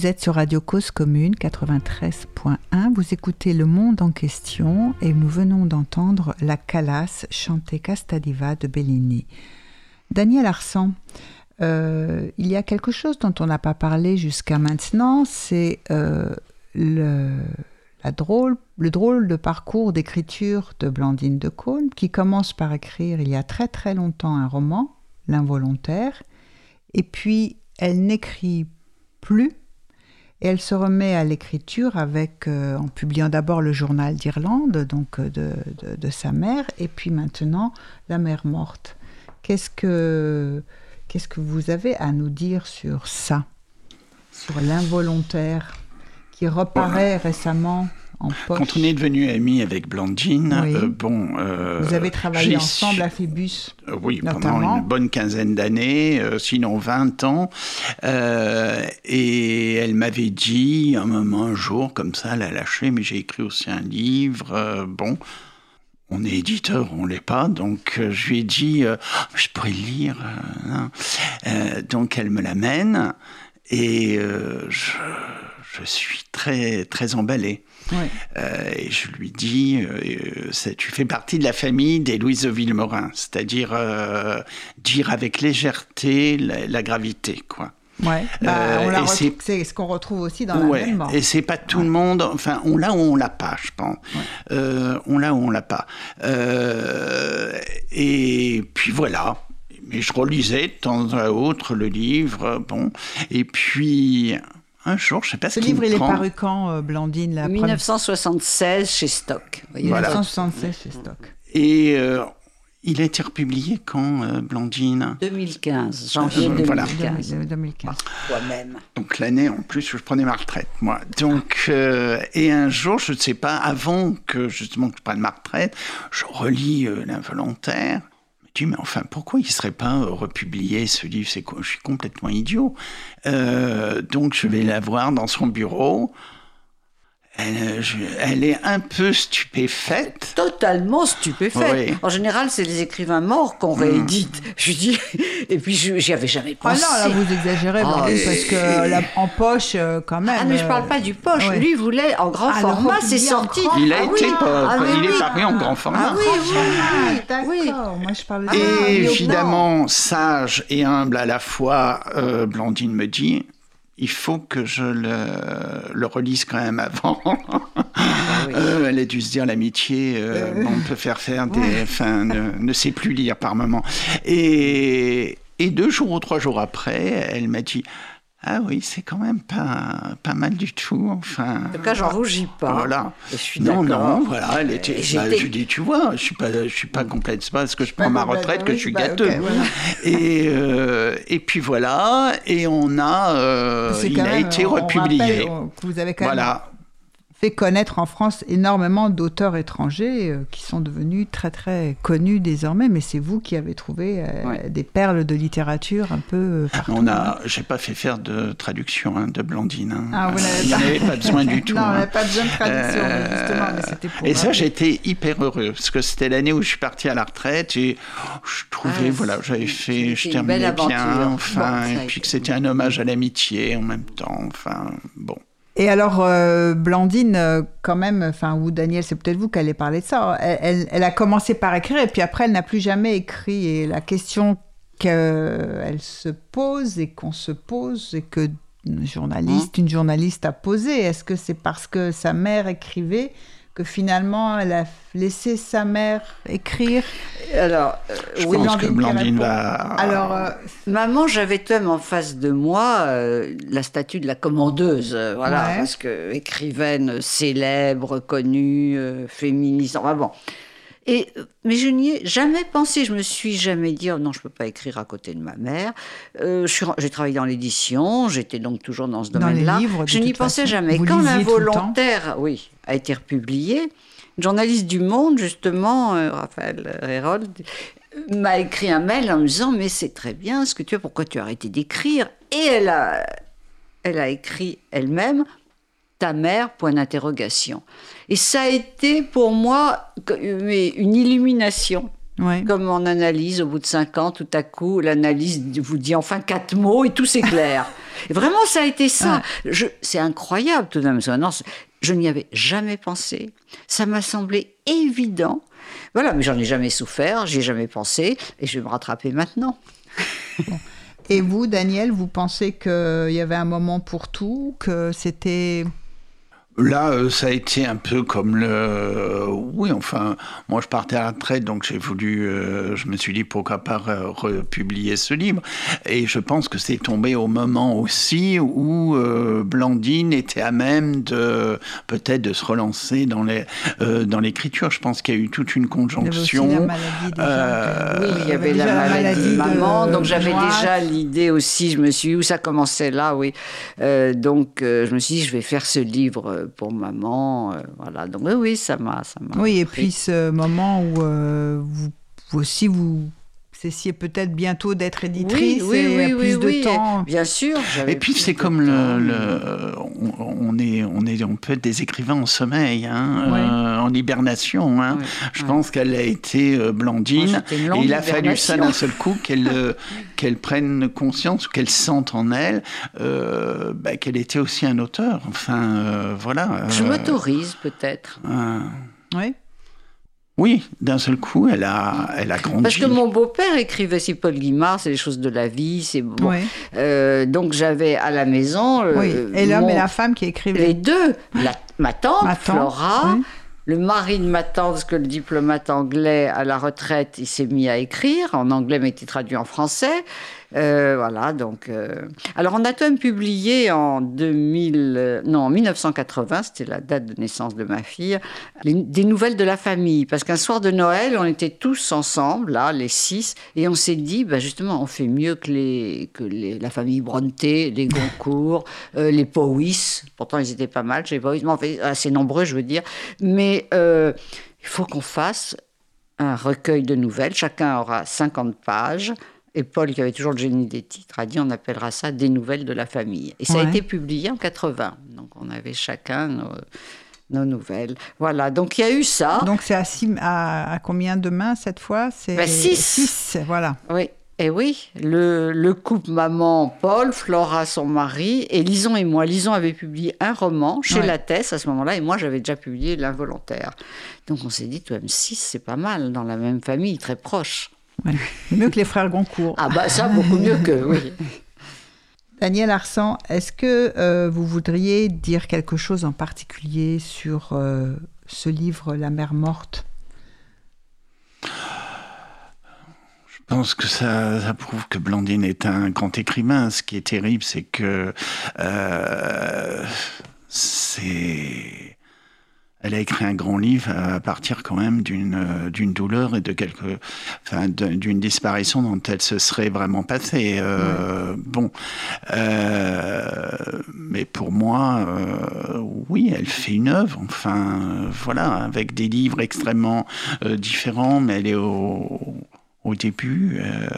S2: Vous êtes sur Radio Cause Commune 93.1, vous écoutez Le Monde en question et nous venons d'entendre La Calas chanter Castadiva de Bellini. Daniel Arsan, euh, il y a quelque chose dont on n'a pas parlé jusqu'à maintenant, c'est euh, le, drôle, le drôle de parcours d'écriture de Blandine de Caunes, qui commence par écrire il y a très très longtemps un roman, L'involontaire, et puis elle n'écrit plus et elle se remet à l'écriture avec, euh, en publiant d'abord le journal d'Irlande, donc euh, de, sa mère, et puis maintenant La mère morte. Qu'est-ce que, qu'est-ce que vous avez à nous dire sur ça, sur l'involontaire qui reparaît récemment
S3: quand on est devenu amis avec Blandine,
S2: oui.
S3: euh, bon. Euh,
S2: Vous avez travaillé ensemble à Phébus
S3: euh, Oui,
S2: notamment.
S3: pendant une bonne quinzaine d'années, euh, sinon 20 ans. Et elle m'avait dit, un moment, un jour, comme ça, elle a lâché, mais j'ai écrit aussi un livre. bon. On est éditeur, on l'est pas, donc euh, je lui ai dit, euh, je pourrais le lire. euh, hein. Donc elle me l'amène et je, je suis très très emballé.
S2: Ouais.
S3: Euh, et je lui dis, euh, c'est- tu fais partie de la famille des Louise de Villemorin, c'est-à-dire euh, dire avec légèreté la, la gravité, quoi.
S2: Ouais. Bah,
S3: Euh,
S2: la
S3: c'est-
S2: ce qu'on retrouve aussi dans la
S3: Ouais,
S2: même mort.
S3: et c'est pas tout le monde, enfin, on l'a ou on l'a pas, je pense. Euh, on l'a ou on l'a pas. Euh, et puis voilà. Mais je relisais de temps à autre le livre, bon. Et puis, un jour, je sais pas ce
S2: Ce livre, il est paru quand, euh, Blandine la première-
S4: 1976 chez Stock.
S3: Voilà.
S2: 1976 chez Stock.
S3: Et euh, il a été republié quand, euh, Blandine?
S4: 2015, janvier
S3: Euh, voilà.
S4: 2015.
S2: 2015.
S4: Toi-même.
S3: Donc l'année en plus où je prenais ma retraite, moi. Donc euh, et un jour, je ne sais pas, avant que justement que je prenne ma retraite, je relis euh, l'involontaire. Dis mais enfin pourquoi il serait pas republié ce livre? C'est Je suis complètement idiot. Euh, donc je vais la voir dans son bureau. Elle, euh, je- elle est un peu stupéfaite.
S4: Totalement stupéfait.
S3: Oui.
S4: En général, c'est les écrivains morts qu'on réédite. Je dis, et puis j'y avais jamais
S2: Ah
S4: pensé.
S2: non, là vous exagérez,
S4: Ah, euh,
S2: parce que la- en poche, euh, quand même.
S4: Ah, mais je
S2: euh,
S4: parle pas du poche.
S2: ouais.
S4: Lui, il voulait en grand
S2: Ah,
S4: format, c'est sorti.
S2: grand
S3: Il a
S4: Ah
S3: été
S4: oui.
S3: pas-
S4: Ah, mais
S3: il est
S4: oui.
S3: paru en grand format.
S4: Ah oui, oui, oui.
S2: D'accord,
S4: Oui.
S2: moi je parle de...
S4: Ah,
S3: Et
S4: oui,
S3: évidemment, sage et humble à la fois, euh, Blandine me dit, il faut que je le, relise quand même avant. Ah euh, elle a dû se dire l'amitié, euh, euh. on peut faire faire des, enfin, ne, sait plus lire par moment. Et, et deux jours ou trois jours après, elle m'a dit ah oui, c'est quand même pas, pas mal du tout. Enfin,
S4: en tout cas, j'en rougis pas.
S3: Voilà. je suis non, non, voilà. Elle était, bah, je dis, tu vois, je suis pas, je suis pas complète. C'est pas parce que je prends ma retraite que je suis bah, gâteux. et, euh, et puis voilà. Et on a, euh, il a été republié.
S2: vous avez quand voilà fait connaître en France énormément d'auteurs étrangers euh, qui sont devenus très très connus désormais, mais c'est vous qui avez trouvé euh, des perles de littérature un peu euh, partout.
S3: On a, j'ai pas fait faire de traduction hein, de Blandine. Hein. Ah, vous Il n'y avait pas besoin du tout.
S2: non, on n'avait hein. pas besoin de traduction, justement, mais c'était pour.
S3: Et ça, j'étais hyper heureux parce que c'était l'année où je suis parti à la retraite et je trouvais, ah, voilà, j'avais fait, je terminais bien, enfin, et puis que c'était un hommage à l'amitié en même temps, enfin, bon.
S2: Et alors, euh, Blandine, euh, quand même, enfin, ou Daniel, c'est peut-être vous qui allez parler de ça. Elle, a commencé par écrire et puis après, elle n'a plus jamais écrit. Et la question qu'elle se pose et qu'on se pose et que une journaliste, hein une journaliste a posé, est-ce que c'est parce que sa mère écrivait que finalement elle a laissé sa mère écrire.
S4: Alors,
S3: euh, je oui, pense que Blandine va.
S4: Alors, euh, maman, j'avais même en face de moi euh, la statue de la commandeuse, voilà, parce que écrivaine célèbre, connue, féministe. Enfin bon. Et, mais je n'y ai jamais pensé. Je me suis jamais dit, oh non, je peux pas écrire à côté de ma mère. Euh, j'ai travaillé dans l'édition, j'étais donc toujours dans ce domaine-là. Je n'y pensais jamais. Quand l'involontaire, oui, a été republié, une journaliste du Monde, justement, euh, Raphaël Hérold, m'a écrit un mail en me disant, mais c'est très bien ce que tu as, pourquoi tu as arrêté d'écrire? Et elle a, elle a écrit elle-même, ta mère, point d'interrogation. Et ça a été pour moi une illumination. Comme en analyse, au bout de cinq ans, tout à coup, l'analyse vous dit enfin quatre mots et tout s'éclaire. vraiment, ça a été ça. C'est incroyable tout de même. Non, je n'y avais jamais pensé. Ça m'a semblé évident. Voilà, mais j'en ai jamais souffert, j'y ai jamais pensé, et je vais me rattraper maintenant.
S2: Et vous, Daniel, vous pensez qu'il y avait un moment pour tout, que c'était
S3: Là, euh, ça a été un peu comme le. Oui, enfin, moi je partais à la retraite, donc j'ai voulu. Euh, je me suis dit pourquoi pas republier ce livre. Et je pense que c'est tombé au moment aussi où euh, Blandine était à même de peut-être de se relancer dans les dans l'écriture. Je pense qu'il y a eu toute une conjonction.
S4: Il y oui, il y avait la, maladie, de maman, donc j'avais déjà l'idée aussi. Je me suis dit où ça commençait là, oui. donc je me suis dit je vais faire ce livre pour maman. Euh, voilà. Donc oui, ça m'a, ça
S2: Oui, et puis ce moment où euh, vous, aussi vous cessiez peut-être bientôt d'être éditrice oui, oui, et plus de temps.
S4: Bien sûr.
S3: Et puis c'est comme le, on, est, on est, on peut être des écrivains en sommeil, hein, euh, en hibernation. Hein. Je pense qu'elle a été Blandine. et il a fallu ça d'un seul coup qu'elle qu'elle prenne conscience, qu'elle sente en elle euh, bah, qu'elle était aussi un auteur. Enfin, euh, voilà.
S4: Je m'autorise peut-être.
S2: oui.
S3: Oui, d'un seul coup, elle a, elle a grandi.
S4: Parce que mon beau-père écrivait, si Paul Guimard, c'est les choses de la vie, c'est bon. Euh, donc j'avais à la maison.
S2: oui. Et l'homme et la femme qui écrivaient.
S4: Les deux. ma tante, Flora. Le mari de ma tante, parce que le diplomate anglais à la retraite, il s'est mis à écrire en anglais, mais était traduit en français. Euh, voilà, donc. Euh, alors, on a quand même publié en 2000, non, 1980, c'était la date de naissance de ma fille, des nouvelles de la famille. Parce qu'un soir de Noël, on était tous ensemble, là, les six, et on s'est dit, bah, justement, on fait mieux que, les, que les, la famille Bronté, les Goncourt, euh, les Powys. Pourtant, ils étaient pas mal chez Powys, mais fait, assez nombreux, je veux dire. Mais il faut qu'on fasse un recueil de nouvelles. Chacun aura 50 pages et Paul, qui avait toujours le génie des titres, a dit on appellera ça des nouvelles de la famille. Et ça a été publié en 80. Donc on avait chacun nos, nouvelles. Voilà, donc il y a eu ça.
S2: Donc c'est à, à, combien de mains cette fois?
S4: C'est ben, six.
S2: six. Voilà.
S4: Oui. Et oui, le, le, couple maman, Paul, Flora, son mari, et Lison et moi. Lison avait publié un roman chez La Lattès à ce moment-là, et moi j'avais déjà publié L'involontaire. Donc on s'est dit, toi même six, c'est pas mal, dans la même famille, très proche.
S2: Mieux que les frères Goncourt.
S4: Ah bah ça, beaucoup mieux que, oui.
S2: Daniel Arsan, est-ce que euh, vous voudriez dire quelque chose en particulier sur euh, ce livre La mer morte?
S3: Je pense que ça, ça, prouve que Blandine est un grand écrivain. Ce qui est terrible, c'est que euh, c'est elle a écrit un grand livre à partir quand même d'une euh, d'une douleur et de quelque, enfin, d'une disparition dont elle se serait vraiment passée. Euh, Bon, euh, mais pour moi, euh, oui, elle fait une œuvre. Enfin, voilà, avec des livres extrêmement différents, mais elle est au au début. Euh,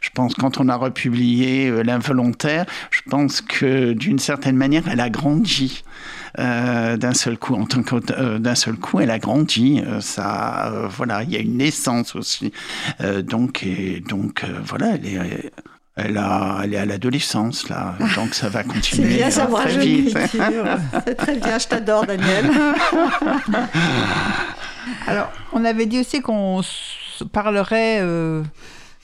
S3: je pense quand on a republié euh, L'involontaire, je pense que d'une certaine manière, elle a grandi. Euh, d'un seul coup, en tant que euh, d'un seul coup, elle a grandi. Euh, ça, voilà, il y a une naissance aussi. donc, et, donc, voilà, elle est. Elle, a, elle est à l'adolescence, là, donc ça va continuer.
S4: C'est bien, ça
S3: très
S4: vite. C'est très bien, je t'adore, Daniel.
S2: Alors, on avait dit aussi qu'on parlerait euh,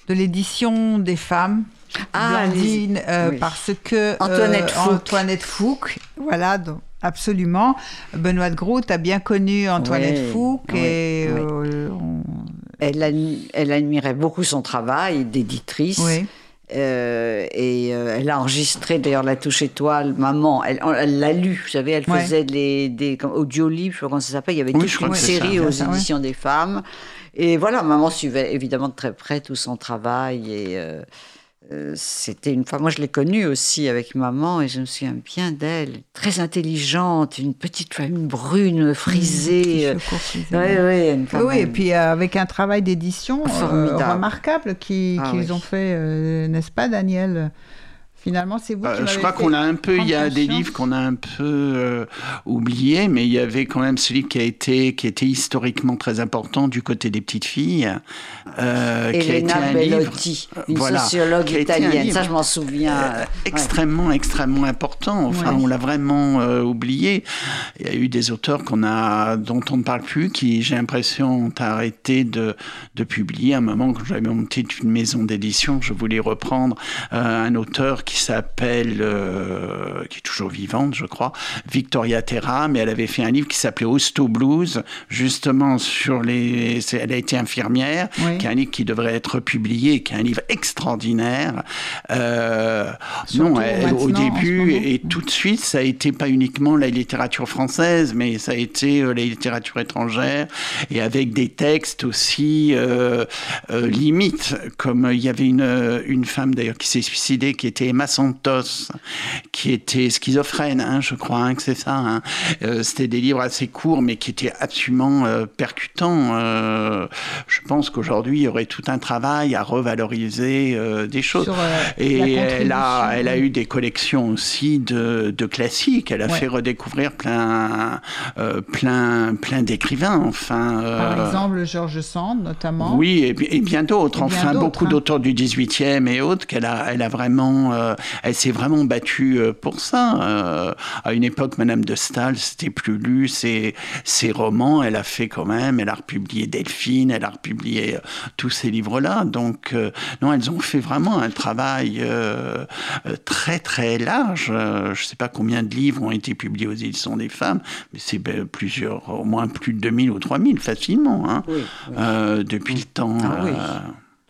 S2: de l'édition des femmes.
S4: Ah,
S2: Blandine, euh, oui. parce que
S4: Antoinette
S2: euh,
S4: Fouque.
S2: Antoinette Fouque, voilà, donc, absolument. Benoît de Groot a bien connu Antoinette
S4: Oui,
S2: Fouque
S4: oui,
S2: et
S4: oui.
S2: euh, on-
S4: Elle, admi- elle admirait beaucoup son travail d'éditrice.
S2: oui.
S4: Euh, et euh, elle a enregistré d'ailleurs La Touche Étoile, Maman. Elle l'a lu, vous savez, elle faisait les, des comme, audio livres, je sais pas comment ça s'appelle. Il y avait toute une série aux
S2: ça,
S4: éditions des femmes. Et voilà, Maman suivait évidemment de très près tout son travail. Et euh, c'était une femme. Moi, je l'ai connue aussi avec Maman et je me souviens bien d'elle. Très intelligente, une petite femme brune, frisée.
S2: Cheveux courts, frisés.
S4: Oui,
S2: et puis euh, avec un travail d'édition euh, remarquable
S4: Ah
S2: qu'ils
S4: oui.
S2: ont fait, euh, n'est-ce pas, Daniel? Finalement, c'est vous
S3: Euh,
S2: qui
S3: je crois qu'on a un peu, il y a des livres qu'on a un peu euh, oubliés, mais il y avait quand même ce livre qui a été, qui était historiquement très important du côté des petites filles, euh, qui a été livre
S4: une
S3: voilà,
S4: sociologue italienne.
S3: livre,
S4: Ça, je m'en souviens.
S3: euh,
S4: Ouais.
S3: extrêmement, extrêmement important. Enfin,
S2: Ouais.
S3: on l'a vraiment euh, oublié. Il y a eu des auteurs qu'on a, dont on ne parle plus, qui, j'ai l'impression, ont arrêté de, de publier. À un moment, quand j'avais monté une maison d'édition, je voulais reprendre euh, un auteur qui s'appelle, euh, qui est toujours vivante, je crois, Victoria Terra, mais elle avait fait un livre qui s'appelait Hosto Blues, justement sur les. Elle a été infirmière,
S2: Oui.
S3: qui est un livre qui devrait être publié, qui est un livre extraordinaire. Euh, non, elle- au début et tout de suite, ça a été pas uniquement la littérature française, mais ça a été euh, la littérature étrangère et avec des textes aussi limites, comme il y avait une, une femme d'ailleurs qui s'est suicidée, qui était Emma Santos, qui était schizophrène, hein, je crois hein, que c'est ça. hein. Euh, C'était des livres assez courts, mais qui étaient absolument euh, percutants. Euh, je pense qu'aujourd'hui, il y aurait tout un travail à revaloriser des choses.
S2: Sur,
S3: Et elle a, elle eu des collections aussi de, de classiques. Elle a
S2: Ouais.
S3: fait redécouvrir plein, plein, plein d'écrivains. Enfin,
S2: Par exemple, Georges Sand, notamment.
S3: oui, et, bi- et bien d'autres. Enfin, beaucoup d'auteurs du 18e et autres qu'elle a, elle a vraiment, elle s'est vraiment battue euh, pour ça. Euh, à une époque, Madame de Staël, c'était plus lu ses, ses romans. Elle a fait quand même, elle a republié Delphine, elle a republié euh, tous ces livres-là. Donc, euh, non, elles ont fait vraiment un travail euh, euh, très très large. Euh, je ne sais pas combien de livres ont été publiés aux éditions des femmes, mais c'est ben, plusieurs, au moins plus de 2000 ou 3000 facilement. Hein
S4: Oui, oui.
S3: euh, depuis le temps.
S4: Ah oui.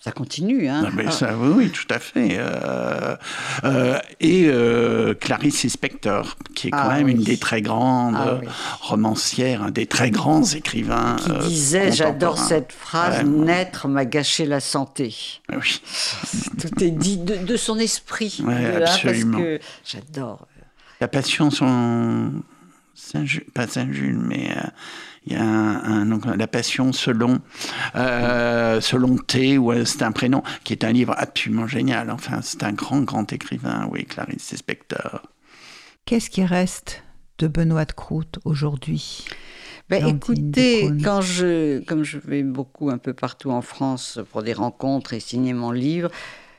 S4: Ça continue, hein.
S3: mais ça, oui, oui, tout à fait. Euh, euh, et euh, Clarice Lispector, qui est quand
S4: Ah
S3: même
S4: oui.
S3: une des très grandes
S4: Ah
S3: euh,
S4: oui.
S3: romancières, un des très grands écrivains.
S4: Qui disait, j'adore cette phrase,
S3: Ouais.
S4: naître m'a gâché la santé.
S3: Ah Oui.
S4: Tout est dit de, de son esprit.
S3: Ouais,
S4: de-
S3: absolument.
S4: parce que j'adore.
S3: La passion son Saint-Jules, pas Saint-Jules, mais il y a un, un nom, La passion selon euh, selon T, ou euh, c'est un prénom, qui est un livre absolument génial. Enfin, c'est un grand, grand écrivain, oui, Clarice Lispector.
S2: Qu'est-ce qui reste de Benoît de Croûte aujourd'hui?
S4: Ben, écoutez, quand je, comme je vais beaucoup un peu partout en France pour des rencontres et signer mon livre,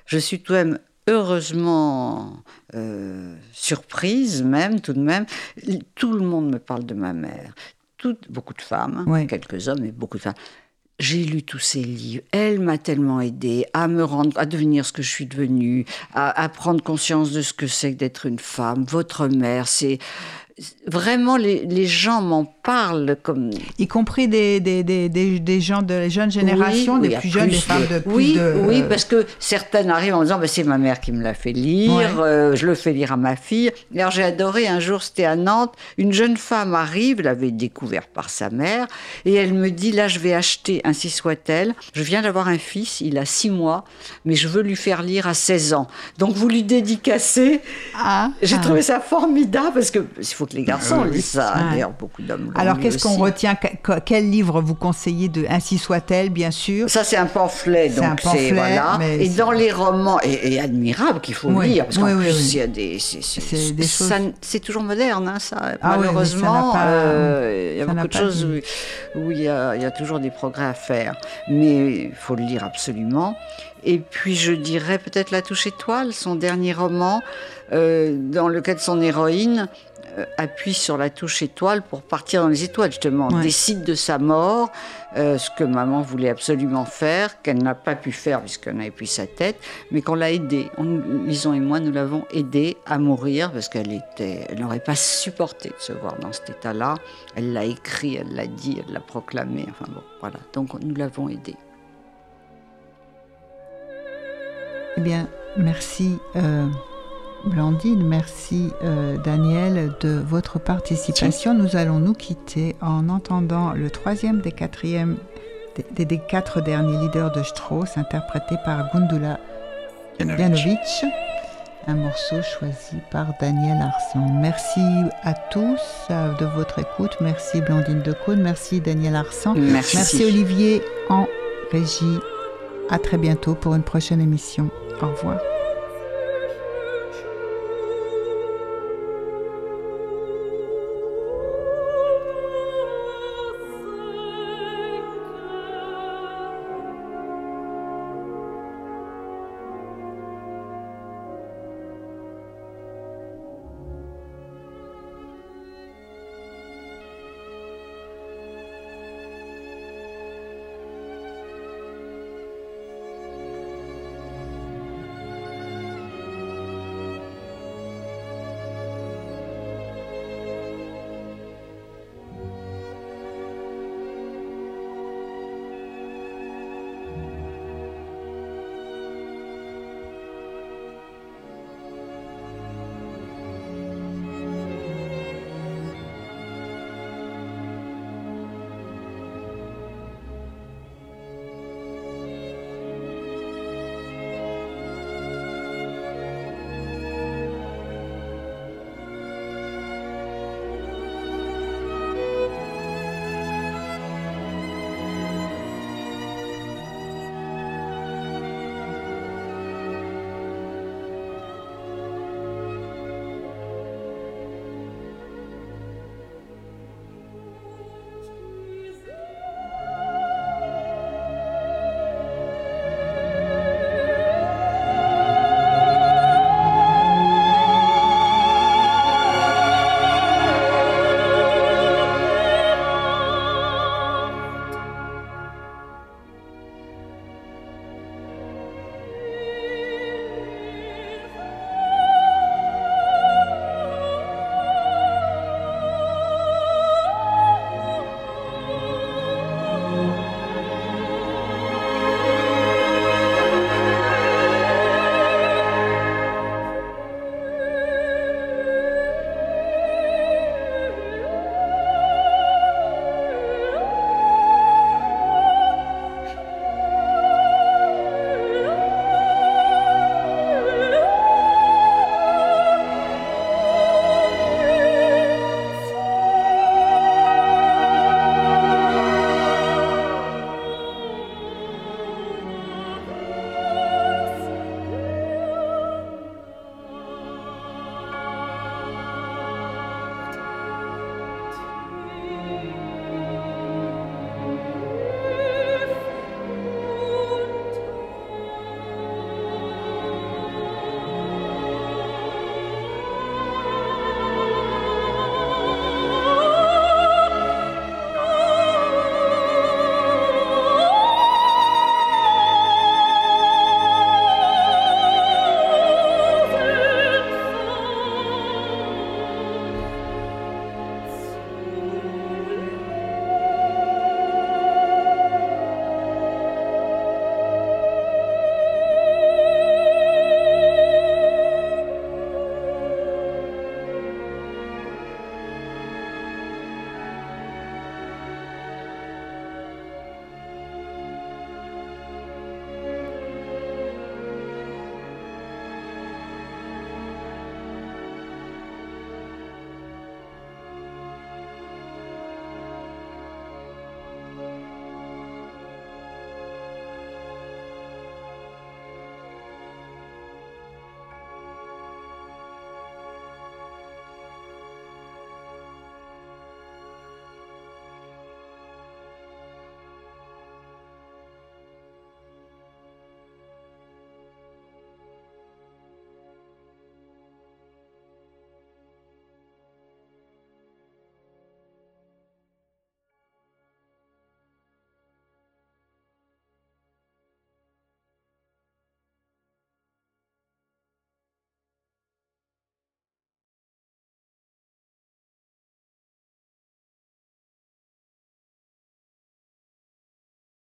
S4: je suis tout de même heureusement euh, surprise, même tout de même. Tout le monde me parle de ma mère. Tout, beaucoup de femmes,
S2: Ouais.
S4: quelques hommes, mais beaucoup de femmes. j'ai lu tous ses livres. Elle m'a tellement aidée à me rendre, à devenir ce que je suis devenue, à, à prendre conscience de ce que c'est que d'être une femme. Votre mère, c'est vraiment les, les gens m'en parlent comme
S2: y compris des, des, des, des, gens de la jeune génération des plus jeunes des femmes de plus
S4: oui
S2: de,
S4: oui parce que certaines arrivent en disant bah, c'est ma mère qui me l'a fait lire ouais. euh, je le fais lire à ma fille alors j'ai adoré un jour c'était à Nantes une jeune femme arrive l'avait découvert par sa mère et elle me dit là je vais acheter ainsi soit-elle je viens d'avoir un fils il a six mois mais je veux lui faire lire à 16 ans donc vous lui dédicacez
S2: ah,
S4: j'ai
S2: ah.
S4: trouvé ça formidable parce que il faut les garçons
S3: Ah
S4: lisent ça.
S2: Ouais.
S4: D'ailleurs, beaucoup d'hommes.
S2: alors qu'est-ce qu'on retient? Que- quel livre vous conseillez de ainsi soit-elle bien sûr?
S4: Ça, c'est un pamphlet, donc
S2: pamphlet,
S4: c'est voilà. Et dans les romans, et, et admirable qu'il faut
S2: Oui,
S4: lire, parce qu'en
S2: oui, oui,
S4: plus,
S2: oui.
S4: il y a des, c'est, toujours moderne, hein, ça.
S2: Ah
S4: Malheureusement, euh, il y a beaucoup de choses
S2: de-
S4: où, où il, y a, il y a toujours des progrès à faire, mais il faut le lire absolument. Et puis, je dirais peut-être La Touche Étoile, son dernier roman, euh, dans lequel son héroïne euh, appuie sur la touche étoile pour partir dans les étoiles, justement.
S2: Ouais.
S4: Décide de sa mort, euh, ce que maman voulait absolument faire, qu'elle n'a pas pu faire puisqu'elle n'avait plus sa tête, mais qu'on l'a aidée. On- Lison et moi, nous l'avons aidée à mourir parce qu'elle était, elle n'aurait pas supporté de se voir dans cet état-là. Elle l'a écrit, elle l'a dit, elle l'a proclamé. Enfin bon, voilà. Donc nous l'avons aidée.
S2: Eh bien, merci euh, Blandine, merci euh, Daniel de votre participation. Nous allons nous quitter en entendant le troisième des quatrièmes des, quatre derniers leaders de Strauss, interprété par Gundula
S3: Janovic.
S2: Janovic, un morceau choisi par Daniel Arsan. Merci à tous euh, de votre écoute. Merci Blandine Decaune, merci Daniel Arsan.
S4: Merci.
S2: Merci Olivier en régie. À très bientôt pour une prochaine émission. Au revoir.